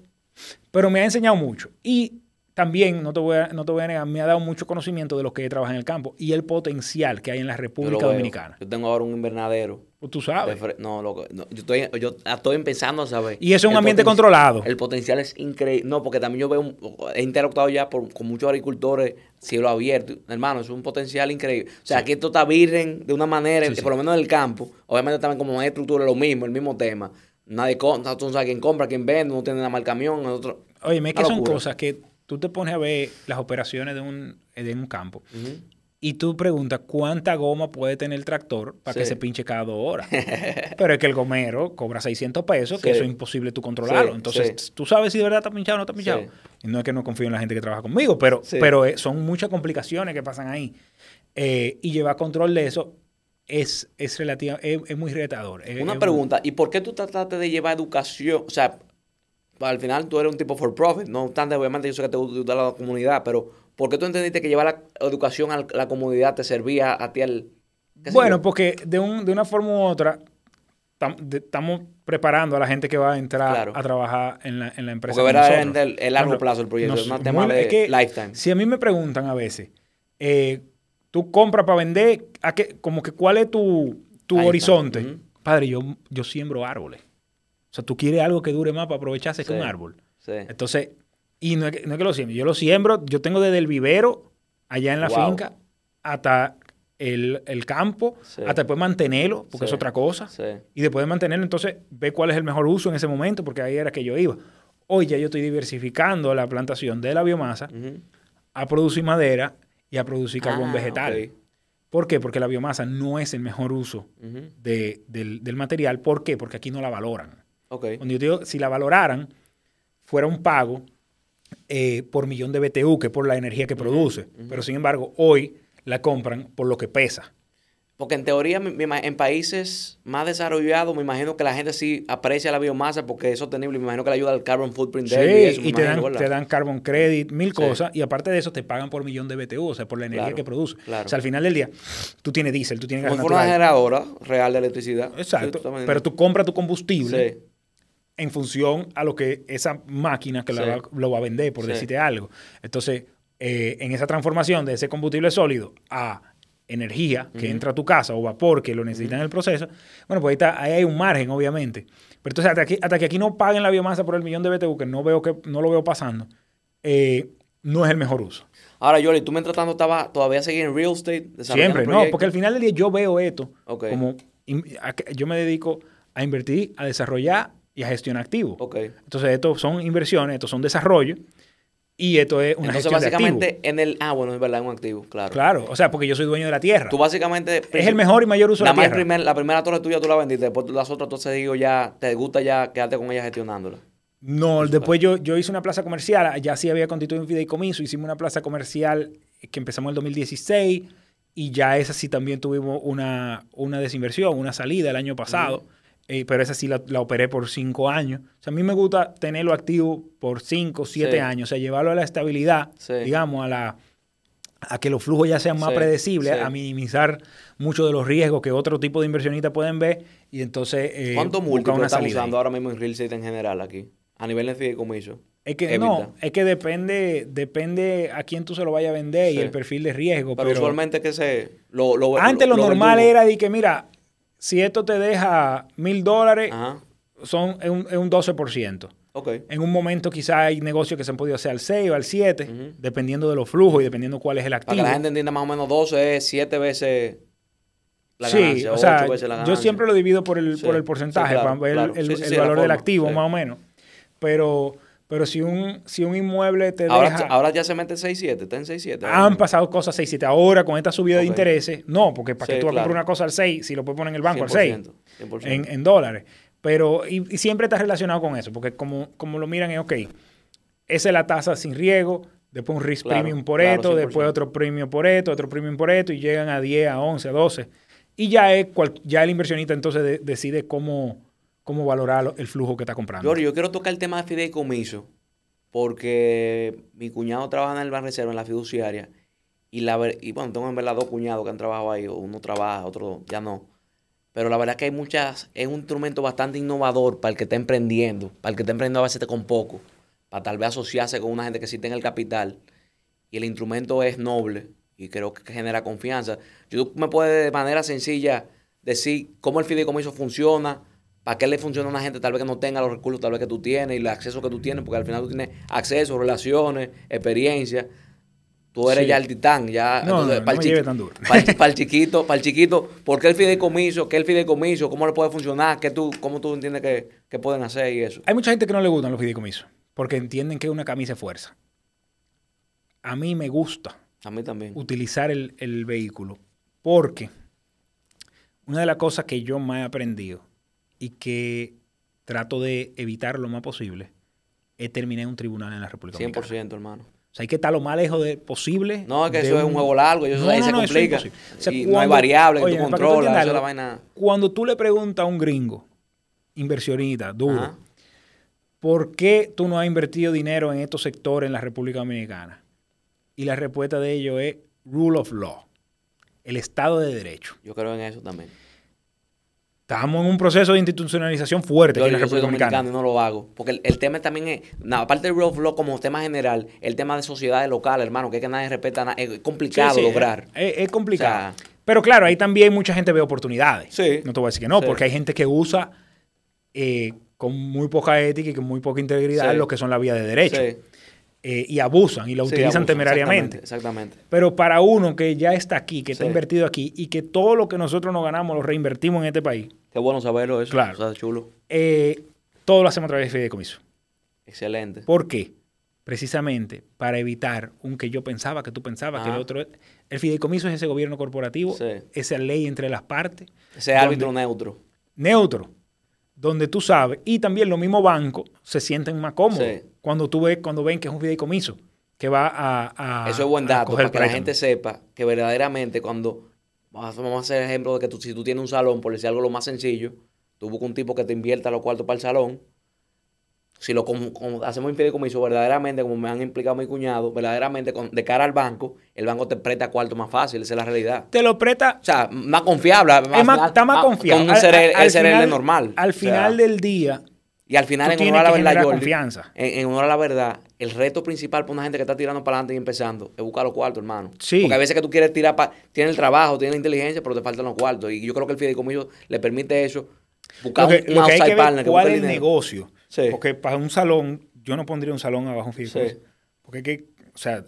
pero me ha enseñado mucho. Y también, no te, voy a, no te voy a negar, me ha dado mucho conocimiento de lo que he trabajado en el campo y el potencial que hay en la Yo República veo. Dominicana. Yo tengo ahora un invernadero. Pues tú sabes. no, loco, no, yo, estoy, yo estoy empezando a saber. Y eso es un El ambiente controlado. El potencial es increíble. No, porque también yo veo, un- he interactuado ya por- con muchos agricultores, cielo abierto. Hermano, es un potencial increíble. O sea, aquí esto está virgen de una manera, Sí, sí. por lo menos en el campo. Obviamente también como hay estructura, lo mismo, el mismo tema. Nadie compra, tú no sabes quién compra, quién vende, no tiene nada más el camión, otro. Oye, es que son cosas que tú te pones a ver las operaciones de un, de un campo. Y tú preguntas cuánta goma puede tener el tractor para que se pinche cada dos horas. Pero es que el gomero cobra 600 pesos, que Sí. eso es imposible tú controlarlo. Sí, Entonces, tú sabes si de verdad está pinchado o no está pinchado. Y no es que no confío en la gente que trabaja conmigo, pero, pero eh, son muchas complicaciones que pasan ahí. Eh, y llevar control de eso es, es, relativa, es, es muy retador. Es- Una pregunta, ¿y por qué tú trataste de llevar educación? O sea, al final tú eres un tipo for profit, no obstante, obviamente yo sé que te gusta la comunidad, pero ¿por qué tú entendiste que llevar la educación a la comunidad te servía a ti al... Bueno, porque de, un, de una forma u otra estamos preparando a la gente que va a entrar Claro. a trabajar en la, en la empresa. Porque verdaderamente el- el largo plazo el proyecto, es un nos- tema de es que lifetime. Si a mí me preguntan a veces, eh, tú compras para vender, ¿a qué, como que cuál es tu, tu horizonte? Padre, yo, yo siembro árboles. O sea, tú quieres algo que dure más para aprovecharse que Sí. un árbol. Sí. Entonces, y no es, que, no es que lo siembro, yo lo siembro, yo tengo desde el vivero, allá en la Wow. finca, hasta el, el campo, Sí. hasta después mantenerlo, porque Sí. es otra cosa. Sí. Y después de mantenerlo, entonces ve cuál es el mejor uso en ese momento, porque ahí era que yo iba. Hoy ya yo estoy diversificando la plantación de la biomasa a producir madera y a producir carbón Ah, vegetal. ¿Por qué? Porque la biomasa no es el mejor uso de- del, del material. ¿Por qué? Porque aquí no la valoran. Ok. Cuando yo digo, si la valoraran, fuera un pago eh, por millón de BTU, que por la energía que produce. Pero sin embargo, hoy la compran por lo que pesa. Porque en teoría, en países más desarrollados, me imagino que la gente sí aprecia la biomasa porque es sostenible. Me imagino que le ayuda al carbon footprint Sí, de él y eso, me y te imagino, dan, te dan carbon credit, mil Sí. cosas, y aparte de eso te pagan por millón de BTU, o sea, por la energía Claro, que produce. claro. O sea, al final del día, tú tienes diésel, tú tienes gas fuera una natural. generadora real de electricidad. Exacto, Sí, pero tú compras tu combustible Sí. En función a lo que esa máquina que Sí. lo va a vender, por Sí. decirte algo. Entonces, eh, en esa transformación de ese combustible sólido a energía que entra a tu casa o vapor que lo necesita en el proceso, bueno, pues ahí, está, ahí hay un margen, obviamente. Pero entonces, hasta, aquí- hata que aquí no paguen la biomasa por el millón de BTU, que no, veo que, no lo veo pasando, eh, no es el mejor uso. Ahora, Yoli, tú mientras tanto estaba, todavía seguías en real estate. desarrollando Siempre, no, porque al final del día yo veo esto como yo me dedico a invertir, a desarrollar y a gestionar activos. Ok. Entonces, esto son inversiones, estos son desarrollos y esto es una Entonces, gestión de activos. básicamente, en el. Ah, bueno, es verdad, es un activo, claro. Claro, o sea, porque yo soy dueño de la tierra. Tú básicamente. es el mejor y mayor uso de la tierra. primer- la primera torre tuya tú la vendiste, después las otras entonces digo ya, te gusta ya quedarte con ella gestionándola. No, después yo, yo hice una plaza comercial, ya sí había constituido un fideicomiso, hicimos una plaza comercial que empezamos en el 2016 y ya esa sí también tuvimos una, una desinversión, una salida el año pasado, eh, pero esa sí la, la operé por cinco años. O sea, a mí me gusta tenerlo activo por cinco, siete Sí. años, o sea, llevarlo a la estabilidad, Sí. digamos, a la a que los flujos ya sean más Sí, predecibles, a minimizar muchos de los riesgos que otro tipo de inversionistas pueden ver y entonces eh, ¿Cuántos buscar múltiplos una están salida ahí. usando ahora mismo en real estate en general aquí? A nivel de fideicomiso. Es que Evita. no, es que depende, depende a quién tú se lo vayas a vender y el perfil de riesgo. Pero, Pero, usualmente que se. Lo, lo- antes lo, normal era de que, mira, si esto te deja mil dólares, son es un, es un 12%. Ok. En un momento quizá hay negocios que se han podido hacer al 6 o al 7, Ujú. dependiendo de los flujos y dependiendo cuál es el Para activo. que la gente entienda más o menos 12 es 7 veces la sí, ganancia, o 8 sea, veces la yo ganancia. siempre lo divido por el, Sí, por el sí, porcentaje, claro, para ver claro. el, el valor del activo, más o menos. Pero, pero si un, si un inmueble te Ahora, deja... ahora ya se mete 6-7, está en 6-7. Han pasado cosas 6, 7. Ahora, con esta subida de Ok. intereses, no, porque para Sí, que tú vas a comprar claro. una cosa al 6, si lo puedes poner en el banco al 6, 100%, 100%. en, en dólares. Pero, y, y siempre está relacionado con eso, porque como, como lo miran es, ok, esa es la tasa sin riesgo, después un risk Claro, premium por claro, esto, 100%. después otro premium por esto, otro premium por esto, y llegan a 10, a 11, a 12. Y ya, es cual- ya el inversionista entonces de- decide cómo, cómo valorar lo- el flujo que está comprando. Jorge, yo quiero tocar el tema de fideicomiso porque mi cuñado trabaja en el Banreserva, en la fiduciaria, y, la, y bueno, tengo en verdad dos cuñados que han trabajado ahí, uno trabaja, otro ya no. Pero la verdad es que hay muchas, es un instrumento bastante innovador para el que está emprendiendo, para el que está emprendiendo a veces con poco, para tal vez asociarse con una gente que sí tenga el capital. Y el instrumento es noble y creo que genera confianza. Yo me puede de manera sencilla decir cómo el fideicomiso funciona, para qué le funciona a una gente tal vez que no tenga los recursos tal vez que tú tienes y el acceso que tú tienes, porque al final tú tienes acceso, relaciones, experiencia. Tú eres Sí. ya el titán, ya. No, no, no para, el tan duro. para el chi- para el chiquito, para el chiquito, ¿por qué el fideicomiso? ¿Qué es el fideicomiso? ¿Cómo le puede funcionar? ¿Qué tú, ¿Cómo tú entiendes que, que pueden hacer y eso? Hay mucha gente que no le gustan los fideicomisos, porque entienden que es una camisa de fuerza. A mí me gusta A mí también. utilizar el, el vehículo. Porque una de las cosas que yo más he aprendido y que trato de evitar lo más posible es terminar en un tribunal en la República 100%, Dominicana. hermano. O sea, hay que estar lo más lejos de posible. No, es que eso es un juego largo eso ahí se eso es complica. imposible. O sea, y no hay cuando- variables que oye, tú que controlas, eso es la vaina. Cuando tú le preguntas a un gringo, inversionista, duro, Ajá. ¿por qué tú no has invertido dinero en estos sectores en la República Dominicana? Y la respuesta de ellos es rule of law, el Estado de Derecho. Yo creo en eso también. Estamos en un proceso de institucionalización fuerte Yo, aquí en la República Dominicana. y no lo hago. Porque el, el tema también es, nada, aparte del rule of law como tema general, el tema de sociedades locales, hermano, que es que nadie respeta nada. Es complicado Sí, sí, lograr. Es, es complicado. O sea, Pero claro, ahí también mucha gente ve oportunidades. Sí. No te voy a decir que no, porque hay gente que usa eh, con muy poca ética y con muy poca integridad lo que son las vías de derecho. Eh, y abusan y la Sí, utilizan abusan, temerariamente. Exactamente. exactamente. Pero para uno que ya está aquí, que está invertido aquí y que todo lo que nosotros nos ganamos lo reinvertimos en este país, Qué bueno saberlo eso. Claro. O sea, chulo. eh, todo lo hacemos a través de fideicomiso. Excelente. ¿Por qué? Precisamente para evitar un que yo pensaba, que tú pensabas, que el otro... El fideicomiso es ese gobierno corporativo, Sí. esa ley entre las partes, Ese árbitro neutro. neutro. Donde tú sabes, y también los mismos bancos se sienten más cómodos Sí. cuando tú ves, cuando ven que es un fideicomiso que va a, a- Eso es buen dato para que la gente sepa que verdaderamente cuando vamos a vamos a hacer ejemplo de que tú, si tú tienes un salón, por decir algo lo más sencillo, tú buscas un tipo que te invierta los cuartos para el salón. Si lo como, como hacemos un fideicomiso, verdaderamente, como me han implicado mi cuñado, verdaderamente con- de cara al banco, el banco te presta cuartos más fácil, esa es la realidad. Te lo presta O sea, más confiable. es más, está más confiado. Con un CRL, al final- normal. Al O sea, final del día, Y al final, en honor a la verdad, generar Jordi, confianza. En, en honor a la verdad, el reto principal para una gente que está tirando para adelante y empezando es buscar los cuartos, hermano. Sí. Porque a veces que tú quieres tirar para... Tienes el trabajo, tienes la inteligencia, pero te faltan los cuartos. Y yo creo que el fideicomiso le permite eso. Buscar lo que, un, lo que hay que ver partner que cuál es el dinero. negocio. Sí. Porque para un salón, yo no pondría un salón abajo un fideicomiso. Sí. Porque que, o sea,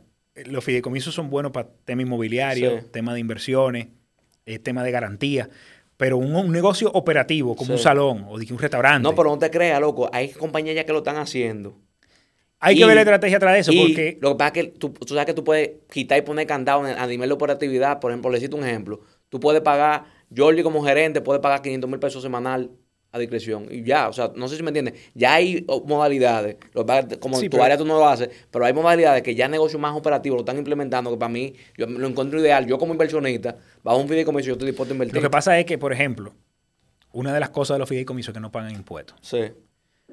los fideicomisos son buenos para tema inmobiliario, Sí. tema de inversiones, tema de garantía. Pero un, un negocio operativo, como un salón o un restaurante, No, pero no te creas, loco. Hay compañías ya que lo están haciendo. hay y- que ver la estrategia atrás de eso. y Porque lo que pasa es que tú, tú sabes que tú puedes quitar y poner candado a nivel de operatividad. Por ejemplo, le cito un ejemplo. Tú puedes pagar, Jordi como gerente puede pagar 500 mil pesos semanal a discreción. Y ya, o sea, no sé si me entiendes. Ya hay modalidades. Como Sí, tu pero- área tú no lo haces, pero hay modalidades que ya negocios más operativos lo están implementando que para mí yo lo encuentro ideal. Yo como inversionista, bajo un fideicomiso, yo estoy dispuesto a invertir. lo que pasa es que, por ejemplo, una de las cosas de los fideicomisos es que no pagan impuestos. Sí,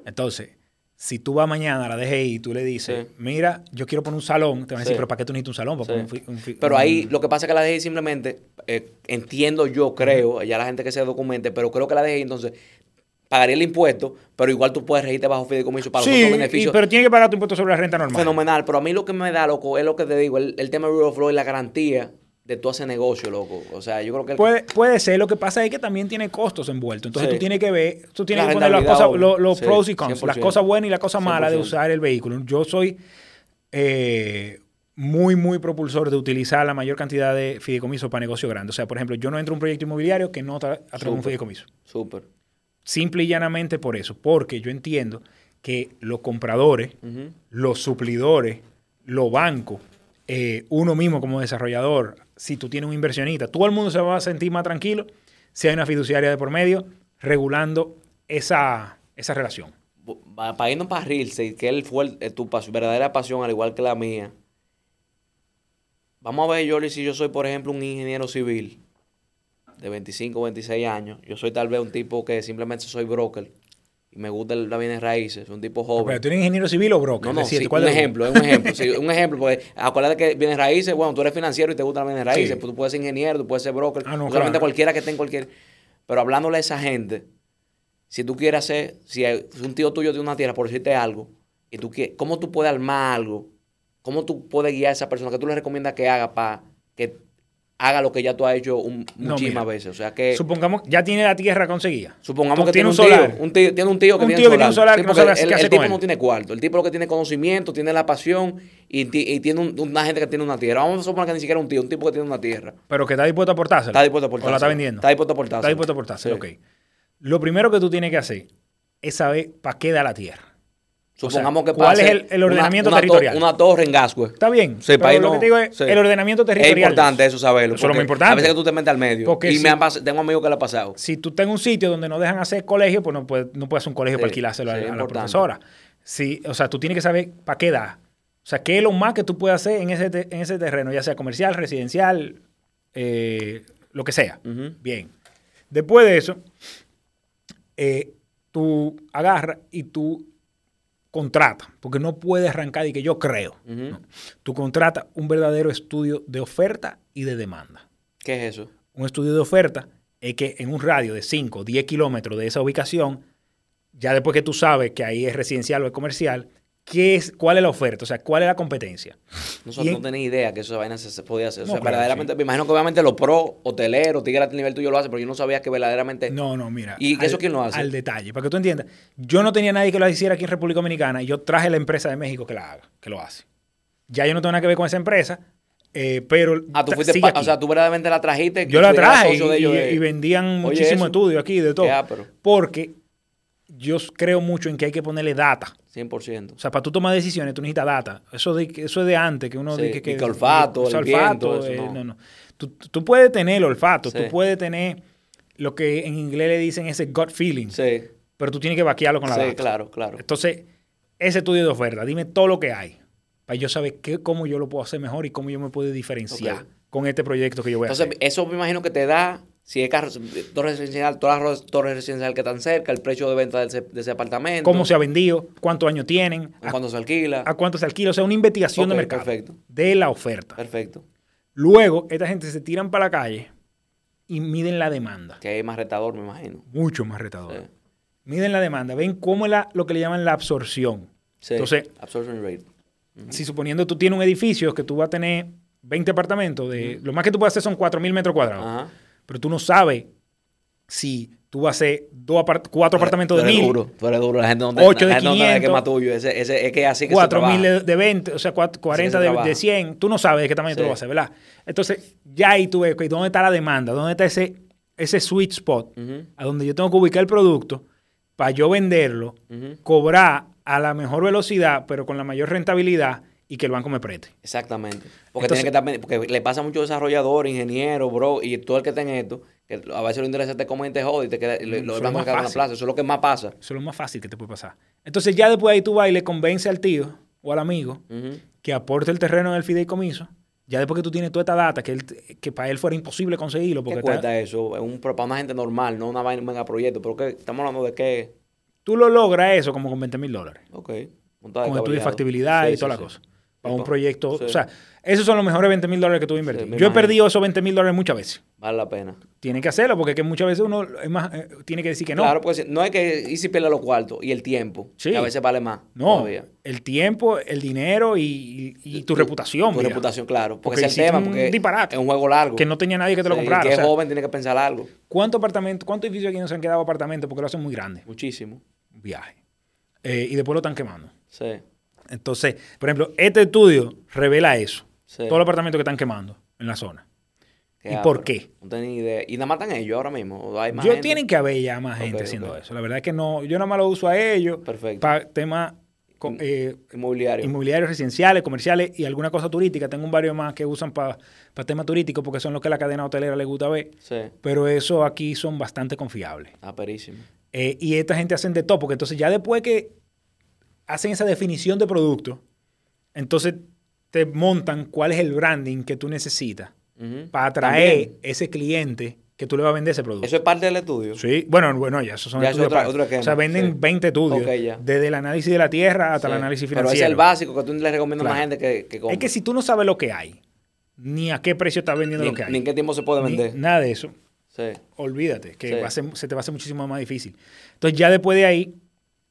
Entonces, si tú vas mañana a la DGI y tú le dices, Sí. mira, yo quiero poner un salón, te van a decir, Sí. pero ¿para qué tú necesitas un salón? Sí. un un Pero un- ahí lo que pasa es que la DGI simplemente, eh, entiendo yo, creo, ya la gente que se documente, pero creo que la DGI entonces pagaría el impuesto, pero igual tú puedes regirte bajo fideicomiso para los Sí, y- beneficios. pero tiene que pagar tu impuesto sobre la renta normal. Fenomenal, pero a mí lo que me da, loco, es lo que te digo, el, el tema de Rule of Law y la garantía de tú hacer negocio, loco. O sea, yo creo que... el- Puede, puede ser, lo que pasa es que también tiene costos envueltos. Entonces Sí. tú tienes que ver, tú tienes La que poner las cosas, los Sí, pros y cons, las 100%. cosas buenas y las cosas malas de 100%. usar el vehículo. Yo soy eh, muy, muy propulsor de utilizar la mayor cantidad de fideicomisos para negocios grandes. O sea, por ejemplo, yo no entro a un proyecto inmobiliario que no está a través de un fideicomiso. Súper. Simple y llanamente por eso. Porque yo entiendo que los compradores, los suplidores, los bancos, eh, uno mismo como desarrollador, si tú tienes un inversionista, todo el mundo se va a sentir más tranquilo si hay una fiduciaria de por medio regulando esa, esa relación. Para irnos para Estate, que él fue el- eh, tu verdadera pasión, al igual que la mía. Vamos a ver, Jordi, si yo soy, por ejemplo, un ingeniero civil de 25 o 26 años. Yo soy tal vez un tipo que simplemente soy broker y me gusta la bienes raíces, un tipo joven. Pero tú eres ingeniero civil o broker. No, no, Decide, sí, ¿cuál un ejemplo, es un ejemplo, sí, un ejemplo, porque acuérdate que bienes raíces, bueno, tú eres financiero y te gustan las bienes raíces, Sí. pues tú puedes ser ingeniero, tú puedes ser broker, Ah, no, claro. cualquiera que esté en cualquier... Pero hablándole a esa gente, si tú quieres hacer, si un tío tuyo tiene una tierra, por decirte algo, y tú quieres, ¿cómo tú puedes armar algo? ¿Cómo tú puedes guiar a esa persona? que tú le recomiendas que haga para que haga lo que ya tú has hecho un- muchísimas veces? O sea que... Supongamos, ya tiene la tierra conseguida. Supongamos Tú que tiene un, solar. tío, un tío, tiene un tío que Un tiene tío que un tiene un solar. solar que no sabe el, tipo no tiene cuarto. El tipo lo que tiene conocimiento, tiene la pasión y, y tiene un- una gente que tiene una tierra. Vamos a suponer que ni siquiera un tío, un tipo que tiene una tierra. Pero que está dispuesto a aportársela. Está dispuesto a O la aportársela. está vendiendo. Está dispuesto a aportársela. Está dispuesto a aportársela, Sí. ok. Lo primero que tú tienes que hacer es saber para qué da la tierra. Supongamos O sea, que ¿cuál es el- el ordenamiento una territorial? Una torre en Gascue. Está bien. Sí, pero lo no- que te digo es sí. el ordenamiento Es territorial. importante eso saberlo. Eso es lo importante. A veces que tú te metes al medio. Porque y si- me han tengo amigos que le ha pasado. Si tú estás en un sitio donde no dejan hacer colegio, pues no puedes no puedes hacer un colegio Sí, para alquilárselo a, sí, a la profesora. Sí, o sea, tú tienes que saber para qué da. O sea, qué es lo más que tú puedes hacer en ese, te- en ese terreno, ya sea comercial, residencial, eh, lo que sea. Bien. Después de eso, eh, tú agarras y tú contratas, porque no puedes arrancar y que yo creo. Ujú. No. Tú contratas un verdadero estudio de oferta y de demanda. ¿Qué es eso? Un estudio de oferta es que en un radio de 5 o 10 kilómetros de esa ubicación, ya después que tú sabes que ahí es residencial o es comercial, ¿qué es, ¿cuál es la oferta? O sea, ¿cuál es la competencia? Nosotros Y no en- tenía idea que esa vaina se, se podía hacer. O sea, verdaderamente, sí. me imagino que obviamente los pro, hoteleros, tigres a nivel tuyo lo hacen, pero yo no sabía que verdaderamente. No, no, mira. ¿Y eso quién lo hace? Al detalle, para que tú entiendas. Yo no tenía nadie que lo hiciera aquí en República Dominicana y yo traje la empresa de México que la haga, que lo hace. Ya yo no tengo nada que ver con esa empresa, eh, pero Ah, tú fuiste, pa- o sea, tú verdaderamente la trajiste. Yo la traje y, de ellos y- de- y vendían Oye, muchísimo eso. estudio aquí, de todo. Porque yo creo mucho en que hay que ponerle data. 100%. O sea, para tú tomar decisiones, tú necesitas data. Eso de, eso es de antes, que uno Sí, dice que... que olfato, el viento, eso eh, no. no, no. Tú, tú puedes tener el olfato, Sí. tú puedes tener lo que en inglés le dicen ese gut feeling. Sí. pero tú tienes que vaquearlo con la Sí, data. claro, claro. Entonces, ese estudio de oferta, dime todo lo que hay para yo saber qué, cómo yo lo puedo hacer mejor y cómo yo me puedo diferenciar con este proyecto que yo voy a Entonces, hacer. eso me imagino que te da, si es carro, torre residencial, todas las torres residenciales que están cerca, el precio de venta de ese, de ese apartamento, Cómo se ha vendido, cuántos años tienen, a, cuándo se alquila. a cuánto se alquila. O sea, una investigación de Ok, mercado perfecto. de la oferta. Perfecto. Luego, esta gente se tiran para la calle y miden la demanda. Que es más retador, me imagino. Mucho más retador. Sí. Miden la demanda, ven cómo es la, lo que le llaman la absorción. Sí. Entonces, Absorption rate. si suponiendo tú tienes un edificio que tú vas a tener 20 apartamentos, de, lo más que tú puedes hacer son 4.000 metros cuadrados. Ajá. Pero tú no sabes si tú vas a hacer dos apart- cuatro apartamentos de Tú eres 1.000, duro, tú eres duro. La gente no te, Ocho de gente no te da 500. que más tuyo. Ese, ese, es que así que se 4.000 trabaja. de, de 20, o sea, cuat- 40 se de, de 100. Tú no sabes de qué tamaño tú lo vas a hacer, ¿verdad? Entonces, ya ahí tú ves ok, dónde está la demanda, dónde está ese, ese sweet spot, a donde yo tengo que ubicar el producto para yo venderlo, cobrar a la mejor velocidad, pero con la mayor rentabilidad y que el banco me preste. Exactamente. Porque, Entonces- tiene que estar porque le pasa a muchos desarrolladores, ingenieros, bro, y todo el que tenga esto, que a veces lo interesa te comenta y te jode y te queda, y lo- Eso quedan en la plaza. Eso es lo que más pasa. Eso es lo más fácil que te puede pasar. Entonces, ya después ahí tú vas y le convence al tío o al amigo que aporte el terreno en el fideicomiso. Ya después que tú tienes toda esta data, que, él- que para él fuera imposible conseguirlo. Porque ¿Qué está- cuesta eso? Es un, para una gente normal, no una vaina, mega proyecto. Pero que estamos hablando de qué. tú lo logras eso como con 20 mil dólares. Ok. Con estudio de factibilidad Sí, y sí, toda la sí. cosa. Sí, un proyecto. sí. O sea, esos son los mejores 20 mil dólares que tú a invertir. Sí, Yo he perdido esos 20 mil dólares muchas veces. Vale la pena. Tiene que hacerlo porque es que muchas veces uno es más, eh, tiene que decir que no. Claro, porque si- no es que y si pierde los cuartos y el tiempo, Sí. que a veces vale más. No, todavía. el tiempo, el dinero y, y tu reputación. Tu mira. reputación, claro. Porque, Porque es el tema, un porque disparate. es un juego largo. Que no tenía nadie que te lo comprara. El o que es joven tiene que pensar algo. ¿Cuántos apartamentos, cuántos edificios aquí no se han quedado apartamentos porque lo hacen muy grande? Muchísimo. Un viaje. Eh, y después lo están quemando. Sí. Entonces, por ejemplo, este estudio revela eso. Sí. Todos los apartamentos que están quemando en la zona. ¿Y por qué? No tenía ni idea. Y nada más están ellos ahora mismo. ¿O hay más Yo gente? tienen que haber ya más gente haciendo eso. La verdad es que no, yo nada más lo uso a ellos Perfecto. para temas eh, Inmobiliario. inmobiliarios residenciales, comerciales y alguna cosa turística. Tengo un barrio más que usan para temas turísticos porque son los que la cadena hotelera le gusta ver. sí. Pero eso aquí son bastante confiables. Ah, perísimo. Eh, y esta gente hacen de todo, porque entonces ya después que hacen esa definición de producto, entonces te montan cuál es el branding que tú necesitas para atraer También. ese cliente que tú le vas a vender ese producto. Eso es parte del estudio. Sí, bueno, bueno, ya esos son Ya es estudios otra- aparte. otro esquema, O sea, venden sí. 20 estudios, desde el análisis de la tierra hasta el análisis Pero financiero. ese es el básico que tú le recomiendas a la gente que, que compre. Es que si tú no sabes lo que hay, ni a qué precio estás vendiendo ni, lo que hay, ni en qué tiempo se puede ni vender. nada de eso, Sí. olvídate, que Sí. va a ser- se te va a hacer muchísimo más difícil. Entonces, ya después de ahí,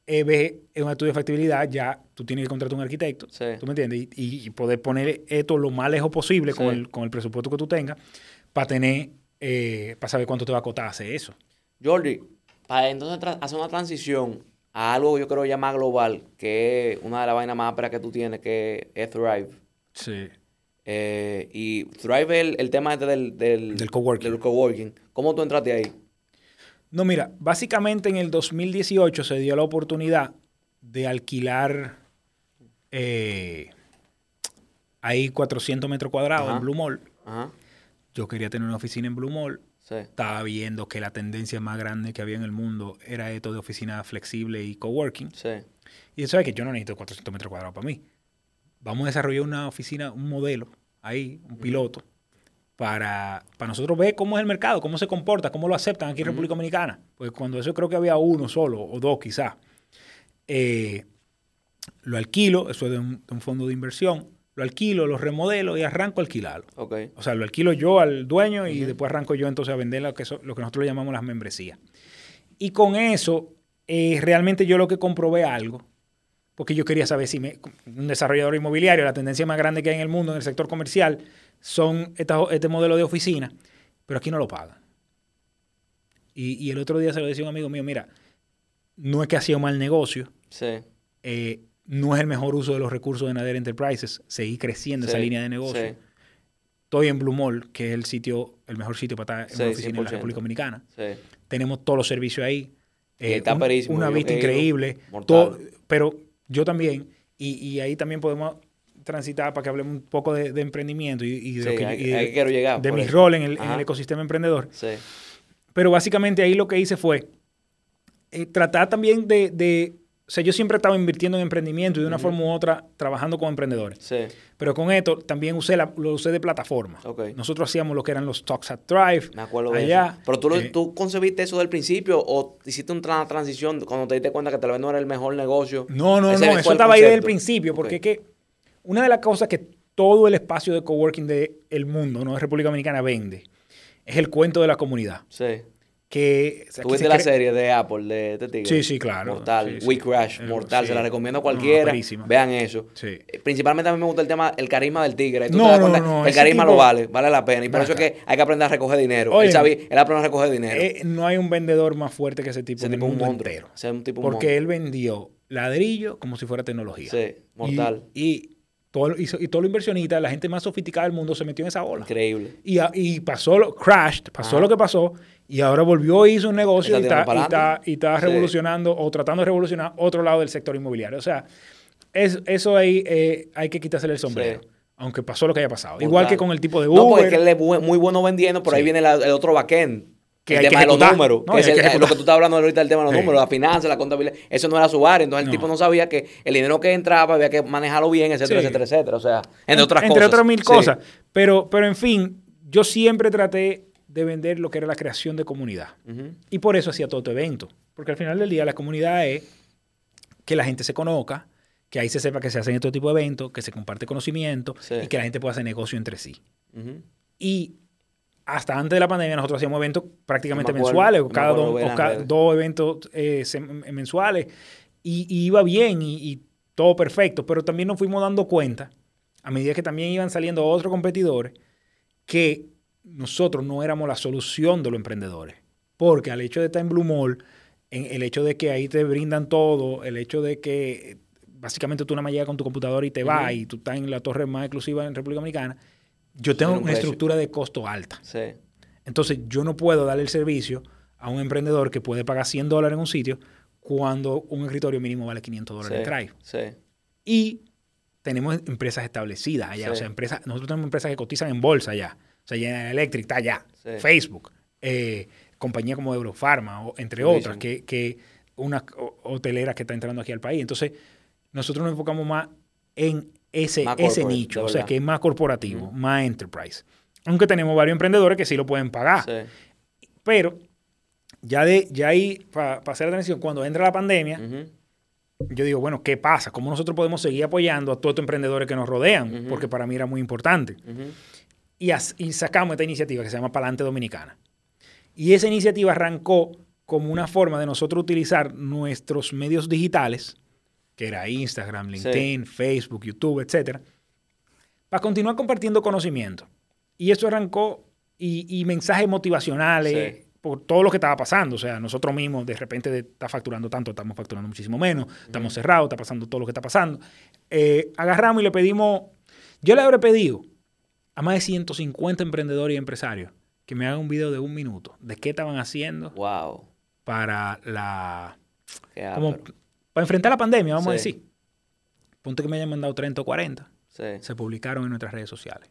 ves en un estudio de factibilidad, ya tú tienes que contratar un arquitecto, Sí. ¿tú me entiendes? Y, y poder poner esto lo más lejos posible con, el, con el presupuesto que tú tengas para tener, eh, para saber cuánto te va a costar hacer eso. Jordi, para entonces hacer una transición a algo que yo creo ya más global, que es una de las vainas más ásperas que tú tienes, que es Thrive. Sí. Eh, y Thrive es el, el tema este del, del, Del coworking. del coworking. ¿Cómo tú entraste ahí? No, mira, básicamente en el 2018 se dio la oportunidad de alquilar eh, ahí 400 metros cuadrados Ajá. en Blue Mall. Ajá. Yo quería tener una oficina en Blue Mall. Sí. Estaba viendo que la tendencia más grande que había en el mundo era esto de oficina flexible y coworking. Sí. Y eso es que yo no necesito 400 metros cuadrados para mí. Vamos a desarrollar una oficina, un modelo ahí, un piloto, para, para nosotros ver cómo es el mercado, cómo se comporta, cómo lo aceptan aquí en República Dominicana. Porque cuando eso creo que había uno solo o dos quizás. Eh, lo alquilo, eso es de un, de un fondo de inversión, lo alquilo, lo remodelo y arranco a alquilarlo. Ok. O sea, lo alquilo yo al dueño y después arranco yo entonces a vender lo que, so- lo que nosotros le llamamos las membresías. Y con eso, eh, realmente yo lo que comprobé algo, porque yo quería saber si me- un desarrollador inmobiliario, la tendencia más grande que hay en el mundo en el sector comercial, son esta- este modelo de oficina, pero aquí no lo pagan. Y, y el otro día se lo decía un amigo mío, mira, no es que ha sido mal negocio, Sí. eh, no es el mejor uso de los recursos de Nader Enterprises, seguir creciendo esa línea de negocio Sí. estoy en Blue Mall, que es el sitio, el mejor sitio para estar en una oficina en la 100%. República Dominicana. Tenemos todos los servicios ahí. Está un- una vista increíble. todo- pero yo también, y, y ahí también podemos transitar para que hablemos un poco de, de emprendimiento y, y de, Sí, que, y de- quiero llegar, de por mi eso. rol en el, en Ajá. el ecosistema emprendedor. Sí. Pero básicamente ahí lo que hice fue eh, tratar también de, de, o sea, yo siempre estaba invirtiendo en emprendimiento y de una forma u otra trabajando con emprendedores. Sí. Pero con esto también usé la, lo usé de plataforma. Ok. Nosotros hacíamos lo que eran los Talks at Drive. Me acuerdo de allá. eso. Pero tú, lo- Eh, tú concebiste eso del principio o hiciste una transición cuando te diste cuenta que tal vez no era el mejor negocio. No, no, Ese no, eso estaba ahí desde el principio, porque Ok. es que una de las cosas que todo el espacio de coworking del mundo, no de República Dominicana, vende, es el cuento de la comunidad. Sí. Que, o sea, Tuviste se la cree- serie de Apple, de este tigre. Sí, sí, claro. Mortal. Sí, sí. We Crash, Eh, mortal. sí. Se la recomiendo a No, cualquiera. perísima. Vean eso. Sí. Eh, Principalmente a mí me gusta el tema, el carisma del tigre. Tú No, te das no, no, El carisma tipo- lo vale, vale la pena. Y por eso es que hay que aprender a recoger dinero. Oye, él sabía, él aprendió a recoger dinero. Eh, no hay un vendedor más fuerte que ese tipo Ese tipo un monstruo. Ese es un tipo un Porque él vendió ladrillo como si fuera tecnología. Sí, mortal. Y, y todo, y, y todo lo inversionista, la gente más sofisticada del mundo se metió en esa ola. Increíble. Y, y pasó lo, crashed, pasó lo que pasó, y ahora volvió y hizo un negocio Está y está, tirando y para está, adelante. y está Sí. revolucionando o tratando de revolucionar otro lado del sector inmobiliario. O sea, es, eso ahí eh, hay que quitársele el sombrero. Sí. Aunque pasó lo que haya pasado. Igual que con el tipo de No, porque Uber. es que él es muy bueno vendiendo, pero ahí viene la- el otro backend. Que el hay que tema de los números. No, que es hay el- que lo que tú estabas hablando ahorita del tema de los Sí. números, la finanza, la contabilidad. Eso no era su área. Entonces el No. tipo no sabía que el dinero que entraba había que manejarlo bien, etcétera, Sí. etcétera, etcétera. O sea, entre otras entre cosas. otras mil Sí. cosas. Pero, pero en fin, yo siempre traté de vender lo que era la creación de comunidad. Y por eso hacía todo tu evento. Porque al final del día la comunidad es que la gente se conozca, que ahí se sepa que se hacen este tipo de eventos, que se comparte conocimiento y que la gente pueda hacer negocio entre sí. Ujú. Y hasta antes de la pandemia nosotros hacíamos eventos prácticamente me mensuales, o cada dos, o cada eventos eh, mensuales. Y, y iba bien y, y todo perfecto, pero también nos fuimos dando cuenta, a medida que también iban saliendo otros competidores, que nosotros no éramos la solución de los emprendedores. Porque al hecho de estar en Blue Mall, en el hecho de que ahí te brindan todo, el hecho de que eh, básicamente tú nada más llegas con tu computadora y te vas y tú estás en la torre más exclusiva en República Dominicana, yo tengo un una precio. estructura de costo alta. Sí. Entonces yo no puedo darle el servicio a un emprendedor que puede pagar 100 dólares en un sitio cuando un escritorio mínimo vale 500 dólares Sí. de drive. Sí. Y tenemos empresas establecidas allá. Sí. O sea, empresas, nosotros tenemos empresas que cotizan en bolsa allá. O sea, General Electric está allá. Facebook. eh, compañías como Eurofarma, o, entre otras, que, que unas ho- hoteleras que están entrando aquí al país. Entonces, nosotros nos enfocamos más en ese, ese nicho. O sea, que es más corporativo, más enterprise. Aunque tenemos varios emprendedores que sí lo pueden pagar. Sí. Pero ya, de, ya ahí, para hacer la transición, cuando entra la pandemia, yo digo, bueno, ¿qué pasa? ¿Cómo nosotros podemos seguir apoyando a todos estos emprendedores que nos rodean? Porque para mí era muy importante. Y, as- y sacamos esta iniciativa que se llama Palante Dominicana. Y esa iniciativa arrancó como una forma de nosotros utilizar nuestros medios digitales, que era Instagram, LinkedIn, Facebook, YouTube, etcétera, para continuar compartiendo conocimiento. Y eso arrancó y, y mensajes motivacionales Sí. por todo lo que estaba pasando. O sea, nosotros mismos de repente está facturando tanto, estamos facturando muchísimo menos, estamos cerrados, está pasando todo lo que está pasando. Eh, agarramos y le pedimos, yo le habré pedido a más de 150 emprendedores y empresarios que me hagan un video de un minuto de qué estaban haciendo Wow. para la Qué como ápero. Para enfrentar la pandemia, vamos a decir. Ponte que me hayan mandado 30 o 40. Sí. Se publicaron en nuestras redes sociales.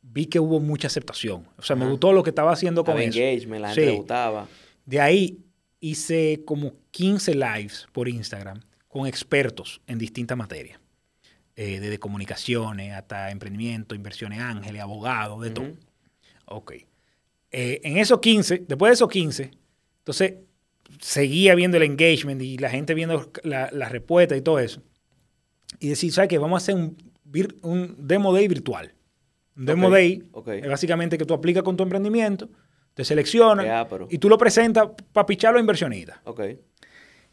Vi que hubo mucha aceptación. O sea, me gustó lo que estaba haciendo con eso. engagement, la gente gustaba. De ahí hice como 15 lives por Instagram con expertos en distintas materias. Eh, desde comunicaciones hasta emprendimiento, inversiones ángeles, abogados, de todo. Ok. Eh, en esos 15, después de esos 15, entonces seguía viendo el engagement y la gente viendo la, la respuesta y todo eso. Y decir, ¿sabes qué? Vamos a hacer un, demo day virtual. Un demo day es básicamente que tú aplicas con tu emprendimiento, te ápero. y tú lo presentas para pichar a inversionistas.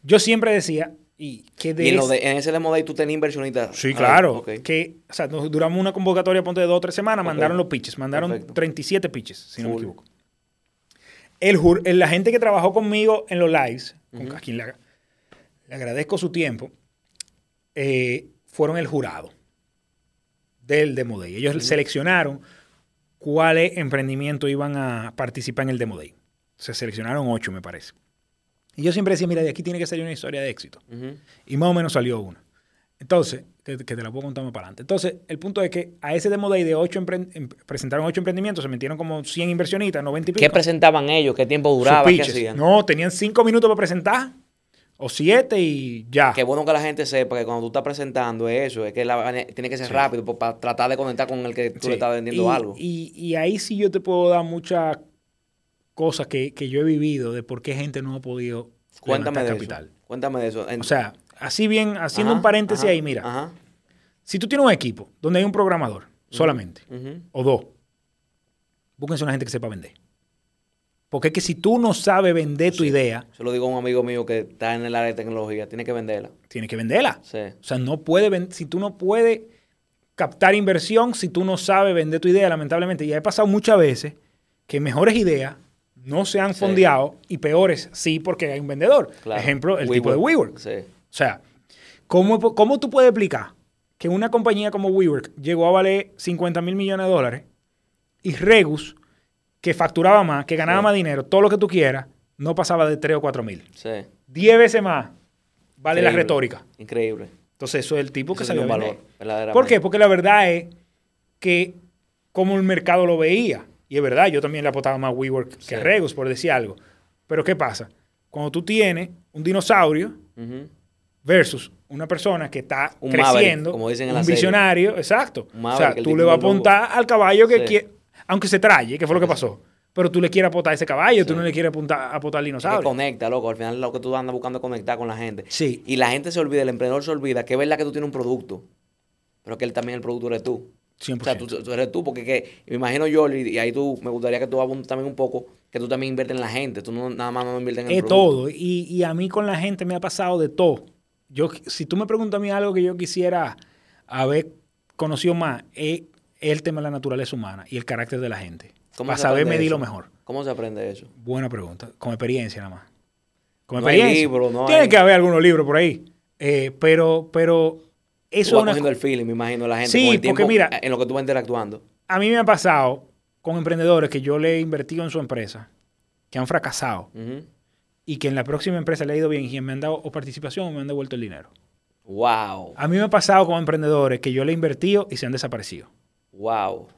Yo siempre decía, y que de Y en, lo ese- de, en ese demo day tú tenías inversionistas. Sí, claro. Que, o sea, nos duramos una convocatoria, ponte de dos o tres semanas, mandaron los pitches. Mandaron Perfecto. 37 pitches, si no me equivoco. El, el- la gente que trabajó conmigo en los lives, con- quien le, agra- le agradezco su tiempo, eh, fueron el jurado del Demo Day. Ellos seleccionaron cuáles emprendimientos iban a participar en el Demo Day. Se seleccionaron ocho, me parece. Y yo siempre decía, mira, de aquí tiene que salir una historia de éxito. Y más o menos salió una. Entonces, que te la puedo contar más para adelante. Entonces, el punto es que a ese Demo Day de ocho empre- em- presentaron ocho emprendimientos, se metieron como 100 inversionistas, 90 y pico. ¿Qué presentaban ellos? ¿Qué tiempo duraba? ¿Qué hacían? No, tenían cinco minutos para presentar, o siete y ya. Qué bueno que la gente sepa que cuando tú estás presentando es eso, es que la, tiene que ser rápido para tratar de conectar con el que tú Sí. le estás vendiendo y, algo. Y, y ahí sí yo te puedo dar muchas cosas que, que yo he vivido de por qué gente no ha podido Cuéntame de levantar eso. capital. Cuéntame de eso. En- O sea, así bien, haciendo Ajá, un paréntesis ajá, ahí, mira, Ajá. si tú tienes un equipo donde hay un programador solamente, o dos, búsquense una gente que sepa vender. Porque es que si tú no sabes vender tu idea, Se lo digo a un amigo mío que está en el área de tecnología, tiene que venderla. tienes que venderla. Sí. O sea, no puede si tú no puedes captar inversión, si tú no sabes vender tu idea, lamentablemente. Y ha pasado muchas veces que mejores ideas no se han Sí. fondeado y peores sí porque hay un vendedor. Claro. Ejemplo, el tipo de WeWork. Sí. O sea, ¿cómo, ¿cómo tú puedes explicar que una compañía como WeWork llegó a valer 50 mil millones de dólares y Regus, que facturaba más, que ganaba Sí. más dinero, todo lo que tú quieras, no pasaba de 3 o 4 mil? Sí. 10 veces más vale la retórica. Increíble. Entonces, eso es el tipo que salió un valor. ¿Por qué? Porque la verdad es que como el mercado lo veía, y es verdad, yo también le apostaba más a WeWork que a. Regus, por decir algo. Pero ¿qué pasa? Cuando tú tienes un dinosaurio Ujú. Versus una persona que está Un creciendo, Maverick, como dicen en un la serie. visionario, exacto. Un o sea, tú le vas a apuntar al caballo que Sí. quiere, aunque se traye, que fue lo que pasó. Pero tú le quieres apostar a ese caballo, tú no le quieres apuntar, apostar al Es que dinosaurio. conecta, loco. Al final lo que tú andas buscando es conectar con la gente. Sí. Y la gente se olvida, el emprendedor se olvida que es verdad que tú tienes un producto, pero que él también el producto eres tú. 100%. O sea, tú, tú eres tú, porque que, me imagino yo, y, y ahí tú, me gustaría que tú abundes también un poco, que tú también inviertes en la gente, tú no, nada más no inviertes en el Es producto. todo. Y, y a mí con la gente me ha pasado de todo. Yo, si tú me preguntas a mí algo que yo quisiera haber conocido más, es el tema de la naturaleza humana y el carácter de la gente. ¿Cómo Para saber medir lo mejor. ¿Cómo se aprende eso? Buena pregunta. Con experiencia nada más. Con No hay experiencia. libro, no Tiene hay- que haber algunos libros por ahí. Eh, pero, pero eso Tú es vas una cogiendo el feeling, me imagino, la gente Sí, con el porque mira- en lo que tú vas interactuando. A mí me ha pasado con emprendedores que yo le he invertido en su empresa, que han fracasado Ujú. Y que en la próxima empresa le ha ido bien y me han dado o participación o me han devuelto el dinero. Wow, A mí me ha pasado con emprendedores que yo le he invertido y se han desaparecido. wow.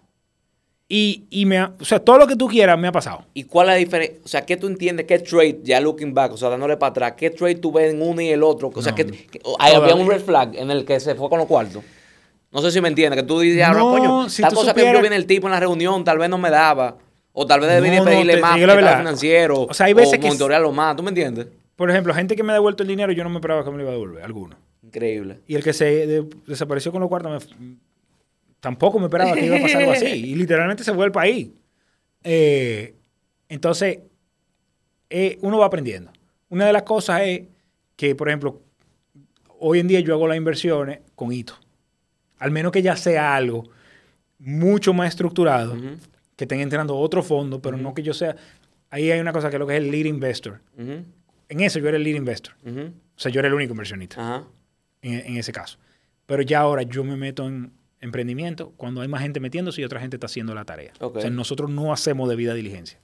Y, y me ha- o sea, todo lo que tú quieras me ha pasado. ¿Y cuál es la diferencia? O sea, ¿qué tú entiendes? ¿Qué trade, ya looking back, o sea, dándole para atrás, qué trade tú ves en uno y el otro? O sea, que, que- había un red flag en el que se fue con los cuartos. No sé si me entiendes, que tú dices, ahora, No, coño, si tal cosa que supieras- yo viene el tipo en la reunión, tal vez no me daba. O tal vez debí No, no, pedirle te- más financiero. O sea, hay veces que- monitorearlo más, ¿tú me entiendes? Por ejemplo, gente que me ha devuelto el dinero, yo no me esperaba que me lo iba a devolver, alguno. Increíble. Y el que se de- desapareció con los cuartos, me- tampoco me esperaba que iba a pasar algo así. Y literalmente se fue al país. Eh, entonces, eh, uno va aprendiendo. Una de las cosas es que, por ejemplo, hoy en día yo hago las inversiones con hito. Al menos que ya sea algo mucho más estructurado, que estén entrando otro fondo, pero no que yo sea... Ahí hay una cosa que es lo que es el lead investor. En eso yo era el lead investor. O sea, yo era el único inversionista en, en ese caso. Pero ya ahora yo me meto en emprendimiento cuando hay más gente metiéndose y otra gente está haciendo la tarea. Ok. O sea, nosotros no hacemos debida diligencia.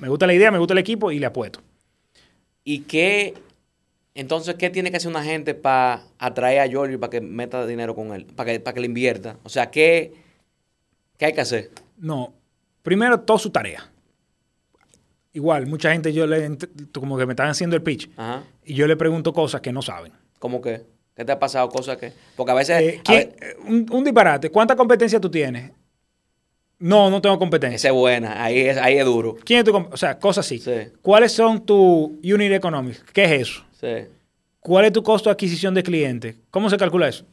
Me gusta la idea, me gusta el equipo y le apuesto. ¿Y qué? Entonces, ¿qué tiene que hacer una gente para atraer a Giorgio para que meta dinero con él? Para que, para que le invierta. O sea, ¿qué, ¿qué hay que hacer? No, primero todo su tarea. Igual, mucha gente yo le como que me están haciendo el pitch Ajá. y yo le pregunto cosas que no saben. ¿Cómo que? ¿Qué te ha pasado? Cosas que... Porque a veces... Eh, a ¿quién- ve- eh, un, un disparate. ¿Cuánta competencia tú tienes? No, no tengo competencia. esa es buena. Ahí es, ahí es duro. ¿Quién es tu O sea, cosas así. Sí. ¿Cuáles son tus unit economics? ¿Qué es eso? Sí. ¿Cuál es tu costo de adquisición de clientes? ¿Cómo se calcula eso?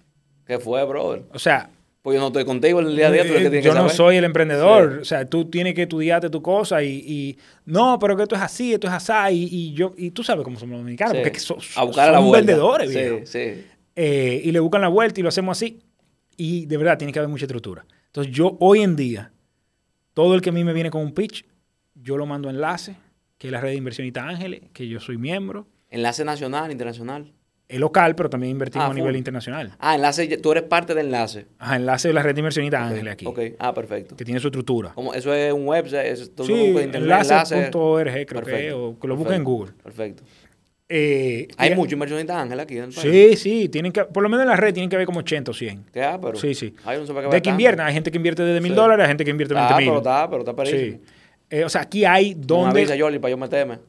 ¿Qué fue, brother? O sea, Pues yo no estoy contigo el día a día. Tú el que eh, tienes yo que no saber. soy el emprendedor. Sí. O sea, tú tienes que estudiarte tu cosa y, y, no, pero que esto es así, esto es así. Y, y yo, y tú sabes cómo somos los dominicanos, Sí. porque es que so- a buscar a la son vendedores, viejo. sí. Eh, y le buscan la vuelta y lo hacemos así. Y de verdad tiene que haber mucha estructura. Entonces, yo hoy en día, todo el que a mí me viene con un pitch, yo lo mando a enlace, que es la red de inversionista Ángeles, que yo soy miembro. Enlace nacional, internacional. Es local, pero también invertimos Ah, a nivel internacional. Ah, enlace, tú eres parte de enlace. Ajá, enlace de la red de inversionista Ok, Ángeles aquí, Ok, ah, perfecto. que tiene su estructura. ¿Cómo? Eso es un website, eso, tú Sí, lo buscas en internet, enlace. enlace.org creo que es, Perfecto, o que lo busquen en Google. Perfecto. eh, Hay muchos inversionistas ángeles aquí en el país. Sí, sí, tienen que, por lo menos en la red tienen que haber como 80 o 100. ¿Qué ah, pero? Sí, sí. Ay, yo no sabía que De que tanto. invierten, hay gente que invierte desde mil Sí. dólares, hay gente que invierte 20 Ah, mil. pero está, pero está Sí. Eh, o sea, aquí hay donde... avisa, Jordi, para yo meterme.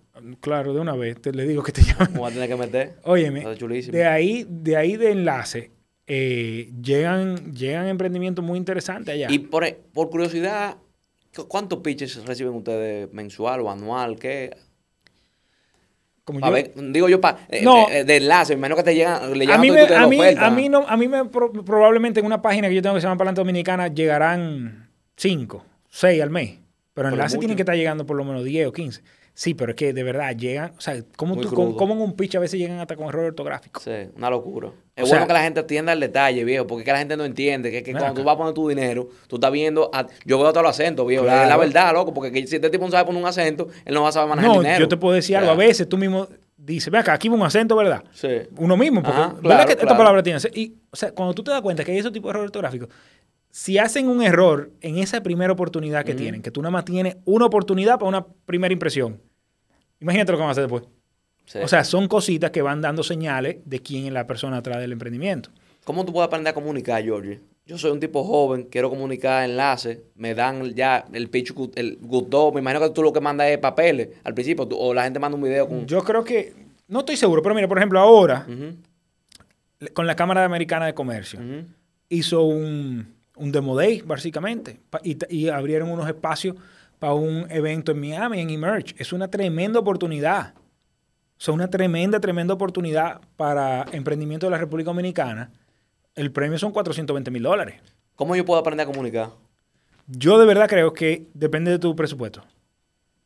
Claro, de una vez, te le digo que te llamen. Me voy a tener que meter. Óyeme, de ahí, de ahí de enlace, eh, llegan, llegan emprendimientos muy interesantes allá. Y por, por curiosidad, ¿cu- ¿cuántos pitches reciben ustedes mensual o anual? ¿Qué? Como yo- ver, digo yo, pa, eh, No. eh, de enlace, me imagino que te llegan, le a llegan mí, todo me, a, mí, a mí no, a mí me pro- probablemente en una página que yo tengo que se llama Palante Dominicana llegarán 5, 6 al mes. Pero Pero enlace mucho. tienen que estar llegando por lo menos 10 o 15. Sí, pero es que de verdad llegan, o sea, como Muy tú, como en un pitch a veces llegan hasta con error ortográfico. Sí, una locura. Es O bueno sea- que la gente atienda al detalle, viejo, porque es que la gente no entiende que, cuando acá. tú vas a poner tu dinero, tú estás viendo, a- yo veo todos los acentos, viejo, Claro. es la verdad, loco, porque que si este tipo no sabe poner un acento, él no va a saber manejar No, dinero. yo te puedo decir algo. A veces tú mismo dices, ve acá, aquí va un acento, ¿verdad? Sí. Uno mismo, porque Ajá, ¿verdad claro, que esta palabra tiene? Y, o sea, cuando tú te das cuenta que hay ese tipo de errores ortográficos, si hacen un error en esa primera oportunidad que tienen, que tú nada más tienes una oportunidad para una primera impresión, imagínate lo que van a hacer después. sí. O sea, son cositas que van dando señales de quién es la persona atrás del emprendimiento. ¿Cómo tú puedes aprender a comunicar, Georgie? Yo soy un tipo joven, quiero comunicar enlaces, me dan ya el pitch, el gustó, me imagino que tú lo que mandas es papeles al principio, tú- o la gente manda un video con... Yo creo que, no estoy seguro, pero mira, por ejemplo, ahora, con la Cámara Americana de Comercio, hizo un, un Demo Day, básicamente, y, abrieron unos espacios para un evento en Miami, en Emerge. Es una tremenda oportunidad. O sea, una tremenda, tremenda oportunidad para emprendimiento de la República Dominicana. El premio son 420 mil dólares. ¿Cómo yo puedo aprender a comunicar? Yo de verdad creo que depende de tu presupuesto.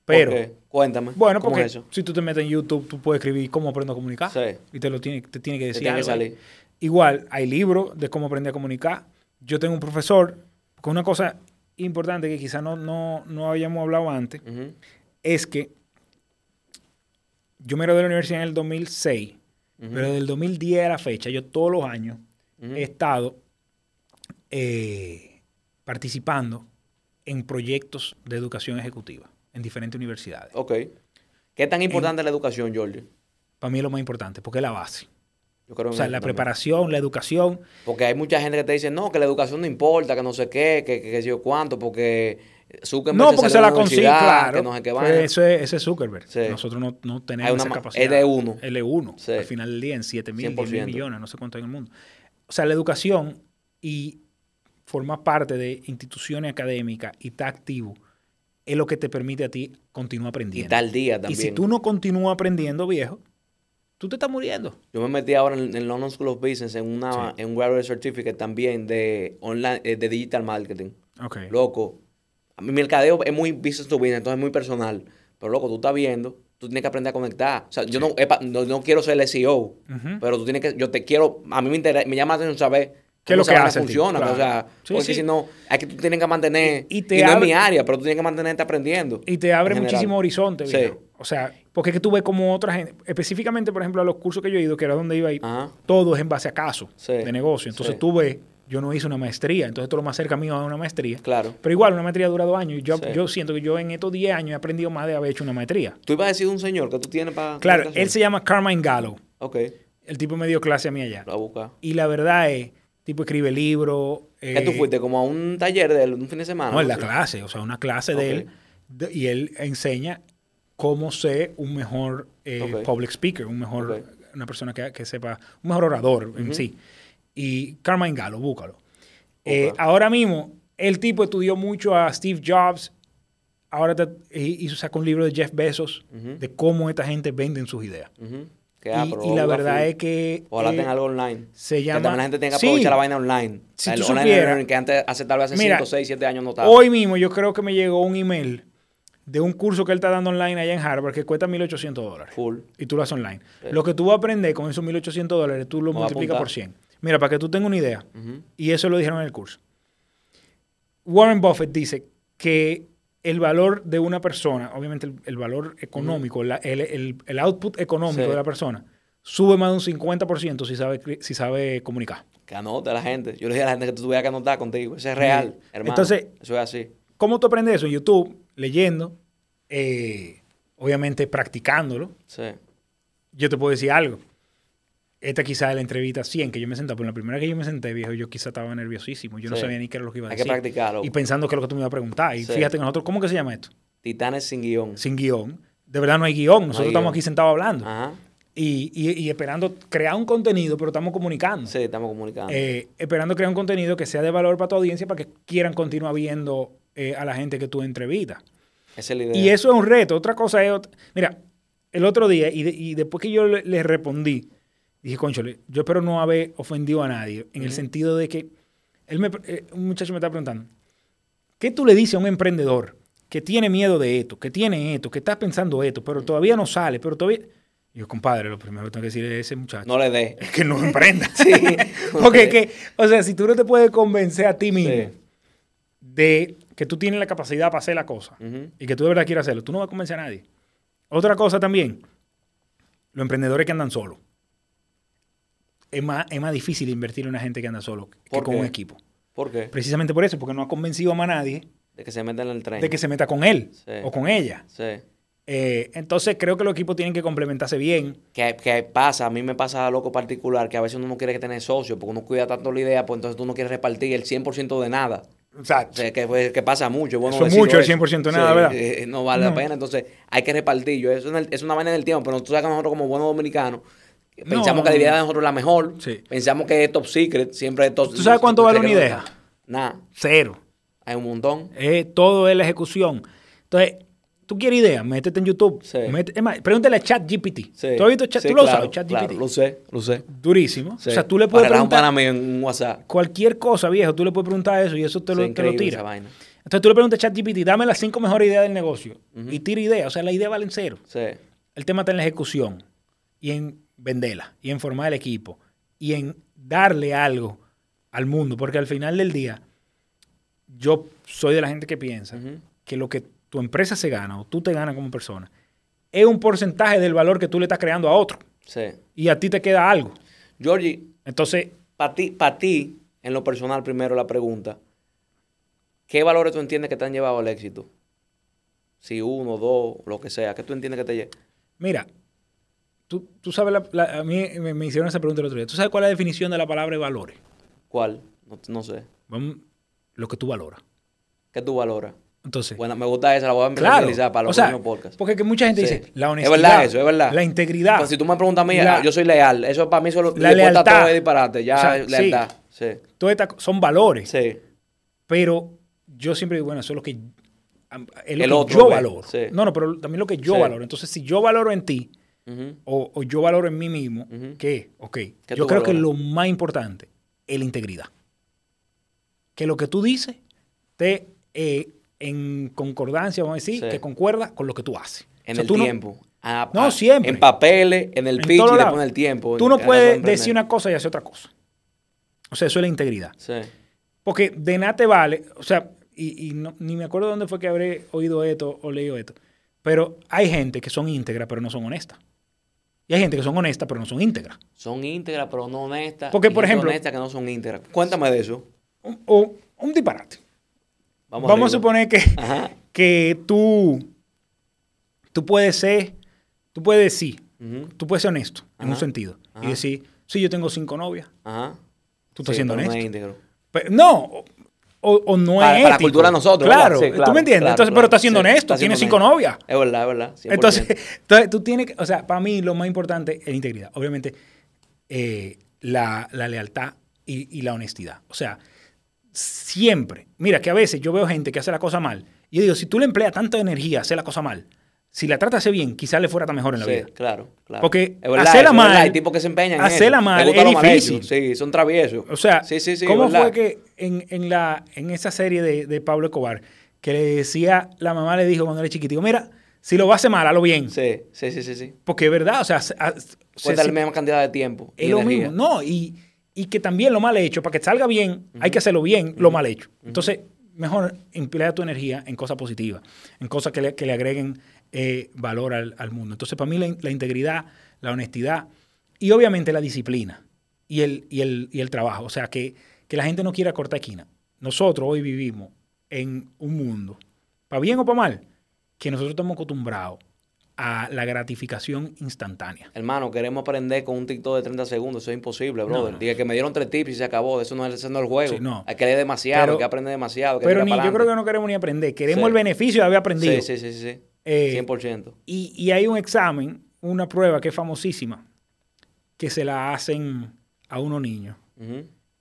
Pero, ¿Por qué? Cuéntame. bueno, ¿Cómo porque es si tú te metes en YouTube, tú puedes escribir cómo aprendo a comunicar. Sí. Y te lo tiene, te tiene que Te decir tiene que algo ahí. salir. Igual, hay libros de cómo aprender a comunicar. Yo tengo un profesor con una cosa importante que quizás no, no, no habíamos hablado antes, es que yo me gradué de la universidad en el 2006, pero del 2010 a la fecha, yo todos los años he estado eh, participando en proyectos de educación ejecutiva en diferentes universidades. Ok. ¿Qué tan importante es la educación, Georgie? Para mí es lo más importante, porque es la base. Yo creo O sea, la también. preparación, la educación, Porque hay mucha gente que te dice, no, que la educación no importa, que no sé qué, que, que, que sé yo cuánto, porque Zuckerberg No, porque se la consigue, claro. que no sé qué Pero vaina. eso es, ese es Zuckerberg. Sí. Nosotros no, no tenemos una esa capacidad. es de uno. Él es uno. Sí. Al final del día, en 7 mil, 10 mil 100%. millones, no sé cuánto hay en el mundo. O sea, la educación y formar parte de instituciones académicas y estar activo es lo que te permite a ti continuar Y aprendiendo. tal día Y también. si tú no continúas aprendiendo, viejo, tú te estás muriendo. Yo me metí ahora en el London School of Business en, una, Sí. en un graduate certificate también de, online, eh, de digital marketing. Ok. Loco, mi mercadeo es muy business to business, entonces es muy personal. Pero loco, tú estás viendo, tú tienes que aprender a conectar. O sea, yo no, epa, no, no quiero ser el SEO, pero tú tienes que, yo te quiero, a mí me, interesa, me llama la atención saber ¿Qué es lo que hace funciona. Claro. O sea, Sí, porque sí. si no, es que tú tienes que mantener, Y- y, y te no es mi área, pero tú tienes que mantenerte aprendiendo. Y te abre muchísimo horizonte, Sí. O sea, porque es que tú ves como otra gente, específicamente, por ejemplo, a los cursos que yo he ido, que era donde iba a ir, Ajá. todo es en base a caso Sí. de negocio. Entonces Sí. tú ves, yo no hice una maestría, entonces todo lo más cerca mío a una maestría. Claro. Pero igual, una maestría dura dos años. Y yo, Sí. yo siento que yo en estos 10 años he aprendido más de haber hecho una maestría. Tú ibas a decir un señor que tú tienes para... Claro, él se llama Carmine Gallo. Ok, El tipo me dio clase a mí allá. lo voy a buscar. Y la verdad es, tipo escribe libros. ¿Qué tú eh, fuiste? ¿Como a un taller de él, un fin de semana? No, en la clase, o sea, una clase de él. de- y él enseña cómo ser un mejor eh, Ok. public speaker, un mejor, Ok. una persona que, que sepa, un mejor orador en sí. Y Carmine Gallo, búscalo. Eh, Ok. ahora mismo, el tipo estudió mucho a Steve Jobs. Ahora te- y- hizo, sacó un libro de Jeff Bezos Ujú. de cómo esta gente vende sus ideas. Que, ah, y, y la verdad es que... Ojalá eh, tenga algo online. se Que llama- también la gente tenga que Sí. aprovechar la vaina online. Si el online supieras- learning que antes, hace tal vez hace Mira, 5, 6, 7 años no estaba. Hoy mismo yo creo que me llegó un email de un curso que él está dando online allá en Harvard que cuesta 1.800 dólares. Full. Y tú lo haces online. Lo que tú vas a aprender con esos 1.800 dólares, tú lo Me multiplicas por apuntar. 100. Mira, para que tú tengas una idea, y eso lo dijeron en el curso. Warren Buffett dice que el valor de una persona, obviamente el, el valor económico, la- el, el- el output económico Sí. de la persona, sube más de un 50% si sabe, si sabe comunicar. Que anote a la gente. Yo le dije a la gente que tú tuvieras que anotar contigo. Eso es real, hermano. Entonces- Eso es así. ¿Cómo tú aprendes eso? En YouTube, leyendo, eh, obviamente practicándolo. Sí. yo te puedo decir algo. Esta quizás es la entrevista 100 que yo me senté, pero la primera que yo me senté, viejo, yo quizás estaba nerviosísimo. Yo no sabía ni qué era lo que iba a Hay que decir. practicarlo. Y pensando qué es lo que tú me ibas a preguntar. Y Sí. fíjate que nosotros, ¿cómo que se llama esto? Titanes sin guion. Sin guion. De verdad no hay guion. Nosotros hay estamos guion. aquí sentados hablando. Ajá. Y, y- y esperando crear un contenido, pero estamos comunicando. Sí, estamos comunicando. Eh, esperando crear un contenido que sea de valor para tu audiencia para que quieran continuar viendo eh, a la gente que tú entrevistas. Esa es la idea. Y eso es un reto. Otra cosa es... Mira, el otro día, y, de- y después que yo le, le respondí, dije, conchole, yo espero no haber ofendido a nadie, en el sentido de que él me, eh, un muchacho me está preguntando, ¿qué tú le dices a un emprendedor que tiene miedo de esto, que tiene esto, que está pensando esto, pero todavía no sale, pero todavía... Y yo, compadre, lo primero que tengo que decirle a ese muchacho No le dé. es que no emprenda. Sí. Porque que, o sea, si tú no te puedes convencer a ti mismo Sí. de que tú tienes la capacidad para hacer la cosa y que tú de verdad quieres hacerlo, tú no vas a convencer a nadie. Otra cosa también, los emprendedores que andan solos. Es más, es más difícil invertir en una gente que anda solo que ¿Por con qué? un equipo. ¿Por qué? Precisamente por eso, porque no ha convencido a más nadie De que se metan en el tren. de que se meta con él Sí. o con ella. Sí. Eh, entonces creo que los equipos tienen que complementarse bien. Que, que pasa, a mí me pasa loco particular, que a veces uno no quiere tener socio, porque uno cuida tanto la idea, pues entonces tú no quieres repartir el 100% de nada. O sea, que, pues, que pasa mucho. Bueno Eso es mucho, el 100% de nada, ¿verdad? eh, no vale No. la pena, entonces hay que repartir. Yo, eso es, el- es una vaina del tiempo, pero tú sabes que nosotros como buenos dominicanos, pensamos no, que la idea de nosotros es la mejor, Sí. pensamos que es top secret, siempre es top ¿Tú sabes cuánto vale una idea? Nada, Cero. hay un montón. Eh, todo es la ejecución. Entonces, tú quieres ideas, métete en YouTube. Sí. Más, pregúntale a ChatGPT. Sí. ¿Tú has visto Chat? Sí, ¿Tú lo claro, sabes, ChatGPT? claro, lo sé, lo sé. Durísimo. O sea, tú le puedes Para un preguntar mío en un WhatsApp. cualquier cosa, viejo. Tú le puedes preguntar eso y eso te lo, te lo tira. esa vaina. Entonces tú le preguntas a ChatGPT, dame las cinco mejores ideas del negocio. Y tira ideas. O sea, la idea vale en cero. Sí. El tema está en la ejecución y en venderla y en formar el equipo y en darle algo al mundo. Porque al final del día, yo soy de la gente que piensa que lo que tu empresa se gana o tú te ganas como persona es un porcentaje del valor que tú le estás creando a otro Sí. y a ti te queda algo. Georgie, Entonces, para ti, pa' ti, en lo personal, primero la pregunta, ¿qué valores tú entiendes que te han llevado al éxito? Si uno, dos, lo que sea, ¿qué tú entiendes que te lleva? mira, tú, tú sabes, la- la- a mí me, me hicieron esa pregunta el otro día. ¿Tú sabes cuál es la definición de la palabra valores? ¿Cuál? No, no sé. Vamos, lo que tú valoras. ¿Qué tú valoras? Entonces, Bueno, me gusta esa, la voy a claro, para o los sea, próximos podcasts. porque que mucha gente Sí. dice, la Es honestidad. verdad eso, es verdad. La integridad. Pues si tú me preguntas a mí, la- ah, yo soy leal. Eso para mí solo La le lealtad. todo es disparate. Ya O sea, es lealtad. Sí. Co- son valores. Sí. Pero yo siempre digo, bueno, eso es lo que, es lo El que otro yo ve, valoro. sí. No, no, pero también lo que yo Sí. valoro. Entonces, si yo valoro en ti o, o yo valoro en mí mismo, Ujú. ¿qué? Ok. ¿Qué Yo creo que lo más importante es la integridad. Que lo que tú dices esté eh, en concordancia, vamos a decir, Sí. que concuerda con lo que tú haces. En O sea, el tú no- tiempo. No, siempre. En papeles, en el en pitch y después en el tiempo. Tú no puedes decir una cosa y hacer otra cosa. O sea, eso es la integridad. Sí. Porque de nada te vale, o sea, y, y no- ni me acuerdo dónde fue que habré oído esto o leído esto, pero hay gente que son íntegras pero no son honestas. Y hay gente que son honestas pero no son íntegras. Son íntegras, pero no honestas. Porque, y por ejemplo- honestas que no son íntegras. Cuéntame de eso. O un disparate. Vamos, Vamos, a suponer que, Ajá. que tú, tú puedes ser, tú puedes decir, tú puedes ser honesto en un Ajá. sentido. Y decir, sí, yo tengo cinco novias. Ajá. Tú estás Sí, siendo no es honesto. íntegro. Pero- no, o, no Para- es para la cultura de nosotros, Claro, tú me entiendes. claro, Entonces, claro. pero estás siendo Sí, honesto, tienes cinco novias. Es verdad, es verdad. 100%. Entonces, entonces, tú tienes que, o sea, para mí lo más importante es la integridad. Obviamente, eh, la, la lealtad y, y la honestidad. O sea, siempre. Mira, que a veces yo veo gente que hace la cosa mal. Y yo digo, si tú le empleas tanta energía a hacer la cosa mal, si la tratas bien, quizás le fuera tan mejor en la Sí, vida. claro, claro. Porque verdad, hacerla verdad, mal- Hay tipos que se empeñan en hacerla mal es difícil. Sí, son traviesos. O sea, sí, sí, sí, ¿cómo fue que en, en la, en esa serie de, de Pablo Escobar, que le decía, la mamá le dijo cuando era chiquitico, mira, si lo vas a hacer mal, hazlo bien. Sí, sí, sí, sí. sí. Porque es verdad, o sea, se- a- la misma cantidad de tiempo. y es lo mismo. No, y, y que también lo mal hecho, para que salga bien, hay que hacerlo bien, lo mal hecho. Entonces, mejor emplea tu energía en cosas positivas, en cosas que le, que le agreguen eh, valor al, al mundo. Entonces, para mí la, in- la integridad, la honestidad y obviamente la disciplina y el, y el, y el trabajo. O sea, que, que la gente no quiera cortar esquina. Nosotros hoy vivimos en un mundo, para bien o para mal, que nosotros estamos acostumbrados a la gratificación instantánea. Hermano, queremos aprender con un TikTok de 30 segundos. Eso es imposible, brother. no. Dije que me dieron tres tips y se acabó. Eso no es, ese no es el juego. Sí, no. Hay que leer demasiado, Pero- hay que aprender demasiado. hay que Pero ni, yo creo que no queremos ni aprender, queremos Sí. el beneficio de haber aprendido. Sí, sí, sí, sí. Eh, 100%. Y, y hay un examen, una prueba que es famosísima, que se la hacen a unos niños.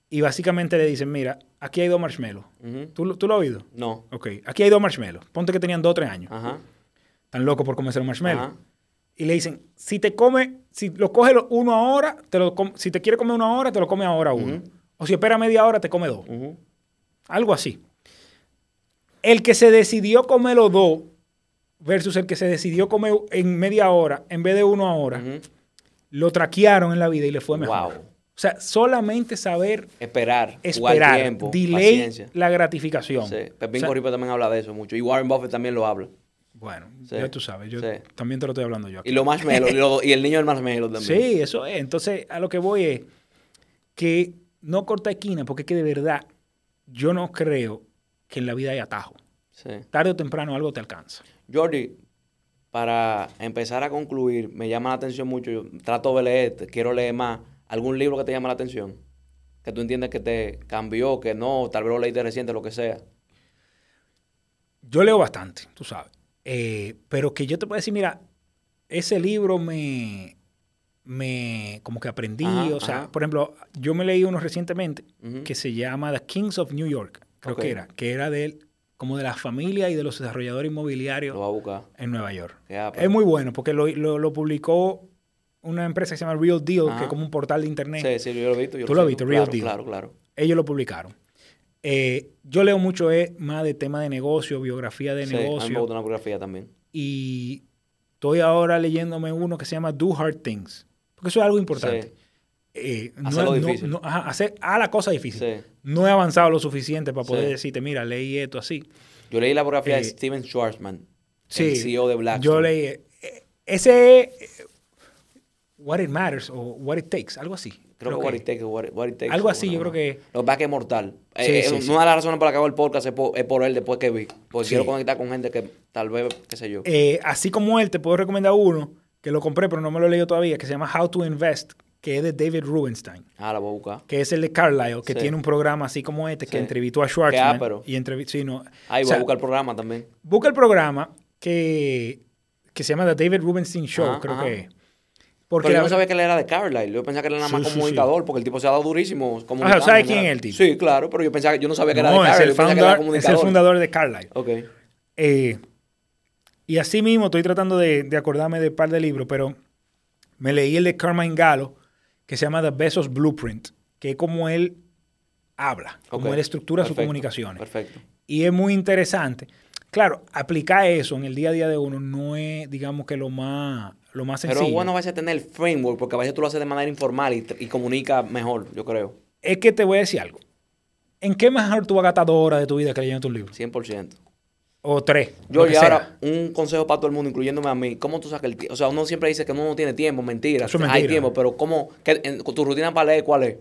Y básicamente le dicen, mira, aquí hay dos marshmallows. ¿Tú, lo- ¿Tú lo has oído? No. Ok, aquí hay dos marshmallows. Ponte que tenían dos o tres años. Ajá. Están locos por comerse los marshmallows. Ajá. Y le dicen, si te come, si lo coge uno ahora, te lo si te quiere comer una hora, te lo come ahora uno. O si espera media hora, te come dos. Algo así. El que se decidió comer los dos versus el que se decidió comer en media hora en vez de uno ahora, lo traquearon en la vida y le fue mejor. Wow. O sea, solamente saber Esperar. Esperar, tiempo. delay paciencia. la gratificación. Sí. Pepín O sea, Corripo también habla de eso mucho. Y Warren Buffett también lo habla. Bueno, Sí. ya tú sabes, yo Sí. también te lo estoy hablando yo. aquí. Y los marshmallows. y, lo- y el niño del marshmallow también. Sí, eso es. Entonces, a lo que voy es que no corta esquina, porque es que de verdad yo no creo que en la vida hay atajo. Sí. Tarde o temprano algo te alcanza. Jordi, para empezar a concluir, me llama la atención mucho. Yo trato de leer, quiero leer más. ¿Algún libro que te llama la atención? Que tú entiendes que te cambió, que no, tal vez lo leíste reciente, lo que sea. Yo leo bastante, tú sabes. Eh, pero que yo te puedo decir, mira, ese libro me, me como que aprendí. Ajá, o sea, ajá. por ejemplo, yo me leí uno recientemente que se llama The Kings of New York, creo que era, que era de como de la familia y de los desarrolladores inmobiliarios Lo va a buscar. en Nueva York. Ápero. Es muy bueno porque lo, lo- lo publicó una empresa que se llama Real Deal, que es como un portal de internet. Sí, sí, yo lo he visto. yo Tú lo has sigo. visto, Real claro, Deal. Claro, claro. Ellos lo publicaron. Eh, yo leo mucho eh, más de tema de negocio, biografía de Sí, me negocio. gusta una biografía también. y estoy ahora leyéndome uno que se llama Do Hard Things. Porque eso es algo importante. Sí. Eh, no- Hacerlo no- difícil. no- ajá, hacer a la cosa difícil. Sí. No he avanzado lo suficiente para poder Sí. decirte, mira, leí esto así. Yo leí la biografía Eh, de Steven Schwarzman, Sí, el CEO de Blackstone. Yo leí. eh, ese es, eh, What It Matters o What It Takes, algo así. Creo, que What It Takes, What It- What It Takes, Algo así, yo creo que- Lo que pasa es que es mortal. Sí, Eh, sí, eh, sí. Una de las razones por las que hago el podcast es por, es por él después que vi. Porque quiero conectar con gente que tal vez, qué sé yo. Eh, así como él, te puedo recomendar uno que lo compré, pero no me lo he leído todavía, que se llama How to Invest, que es de David Rubenstein. Ah, la voy a buscar. que es el de Carlyle, que Sí. tiene un programa así como este, que Sí. entrevistó a Schwartzman. ápero. y entrevi- sí, no. Ahí O voy a buscar el programa también. busca el programa que, que se llama The David Rubenstein Show, Ajá, creo ajá. que es. Porque Pero yo no sabía que él era de Carlisle. Yo pensaba que él era nada más Sí, sí, sí. comunicador, porque el tipo se ha dado durísimo. Ajá, ¿sabes quién es el tipo? Sí, claro, pero yo pensaba que yo no sabía que era de es Carlisle. el, founder- es el fundador de Carlyle. Ok. Eh, y así mismo estoy tratando de, de acordarme de un par de libros, pero me leí el de Carmine Gallo, que se llama The Bezos Blueprint, que es como él habla, como él estructura sus comunicaciones. Perfecto. Y es muy interesante. Claro, aplicar eso en el día a día de uno no es, digamos que lo más, lo más sencillo. Pero bueno, vas a tener el framework, porque a veces tú lo haces de manera informal y, y comunica mejor, yo creo. Es que te voy a decir algo. ¿En qué mejor tú vas a gastar dos horas de tu vida que leyendo un libro? 100%. O tres. Yo, y ahora, un consejo para todo el mundo, incluyéndome a mí. ¿Cómo tú sacas el tiempo? O sea, uno siempre dice que uno no tiene tiempo, mentira. Eso es Hay tiempo, pero ¿cómo? ¿Qué- en- ¿Tu rutina para leer cuál es?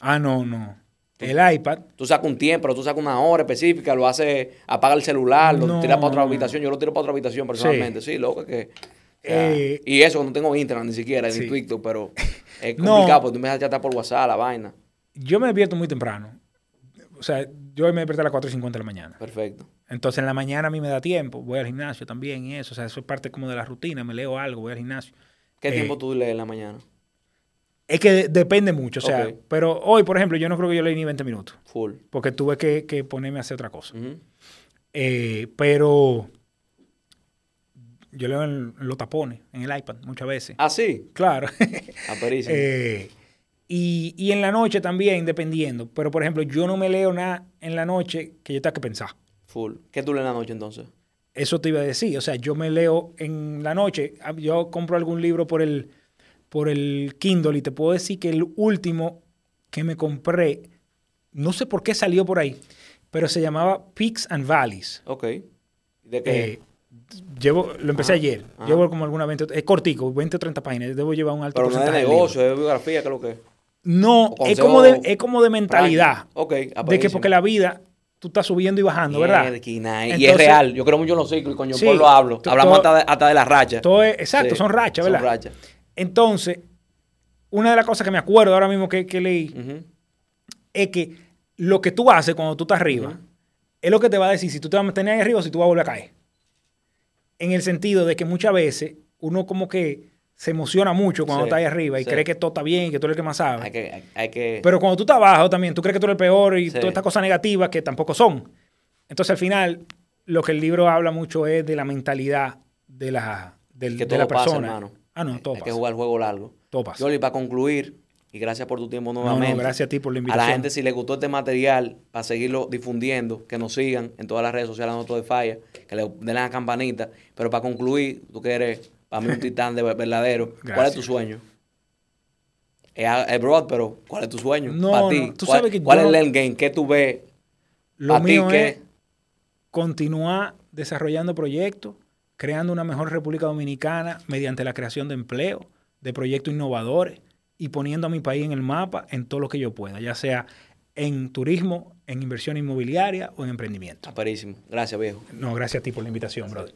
Ah, no, no. El iPad. Tú sacas un tiempo, pero tú sacas una hora específica, lo haces, apaga el celular, lo No. tiras para otra habitación. Yo lo tiro para otra habitación personalmente. Sí, loco, que. Eh, y eso no tengo Instagram ni siquiera, sí. ni Twitter, pero es No. complicado porque tú me dejas chatar por WhatsApp, la vaina. Yo me despierto muy temprano. O sea, yo me despierto a las 4 y 50 de la mañana. Perfecto. Entonces en la mañana a mí me da tiempo. Voy al gimnasio también y eso. O sea, eso es parte como de la rutina. Me leo algo, voy al gimnasio. ¿Qué Eh, tiempo tú lees en la mañana? Es que de- depende mucho. O sea, pero hoy, por ejemplo, yo no creo que yo leí ni 20 minutos. Full. Porque tuve que, que ponerme a hacer otra cosa. Eh, pero yo leo en, los tapones, en el iPad, muchas veces. Ah, sí. Claro. Aperísimo. Eh, y, y en la noche también, dependiendo. Pero, por ejemplo, yo no me leo nada en la noche que yo tenga que pensar. Full. ¿Qué tú lees en la noche entonces? Eso te iba a decir. O sea, yo me leo en la noche. ah, Yo compro algún libro por el, por el Kindle y te puedo decir que el último que me compré, no sé por qué salió por ahí, pero se llamaba Peaks and Valleys. Ok. ¿De qué? Eh, llevo, lo empecé ayer. Llevo como alguna 20, es cortico, 20 o 30 páginas. Debo llevar un alto pero no es de negocio, libros. es de biografía, ¿qué es lo que es? No, es como de, es como de mentalidad. Ok. De que porque la vida, tú estás subiendo y bajando, ¿verdad? Y es real. Yo creo mucho en los ciclos y con John Paul lo hablo. Hablamos todo- hasta de, hasta de las rachas. Todo es- exacto, Sí, son rachas, son ¿verdad? rachas. Entonces, una de las cosas que me acuerdo ahora mismo que, que leí es que lo que tú haces cuando tú estás arriba es lo que te va a decir si tú te vas a mantener ahí arriba o si tú vas a volver a caer. En el sentido de que muchas veces uno como que se emociona mucho cuando Sí, está ahí arriba y sí. cree que todo está bien y que tú eres el que más sabe. Hay que, hay, hay que Pero cuando tú estás abajo también, tú crees que tú eres el peor y Sí. todas estas cosas negativas que tampoco son. Entonces, al final, lo que el libro habla mucho es de la mentalidad de la, del- que de la pasa, persona. hermano. ah, no, todo hay pasa. que jugar el juego largo. Todo pasa. Yoli, para concluir, y gracias por tu tiempo no, nuevamente. gracias a ti por la A invitación. la gente, si les gustó este material, para seguirlo difundiendo, que nos sigan en todas las redes sociales nosotros de Falla, que le den la campanita. Pero para concluir, tú que eres para mí un titán de verdadero, ¿cuál es tu sueño? Es, es broad, pero ¿cuál es tu sueño? No, para no, ti. tú ¿Cuál, sabes que cuál yo es no- el endgame? ¿Qué tú ves? Lo ¿A ti mío qué? es continuar desarrollando proyectos, creando una mejor República Dominicana mediante la creación de empleo, de proyectos innovadores y poniendo a mi país en el mapa en todo lo que yo pueda, ya sea en turismo, en inversión inmobiliaria o en emprendimiento. Aperísimo. Gracias, viejo. No, gracias a ti por la invitación, brother.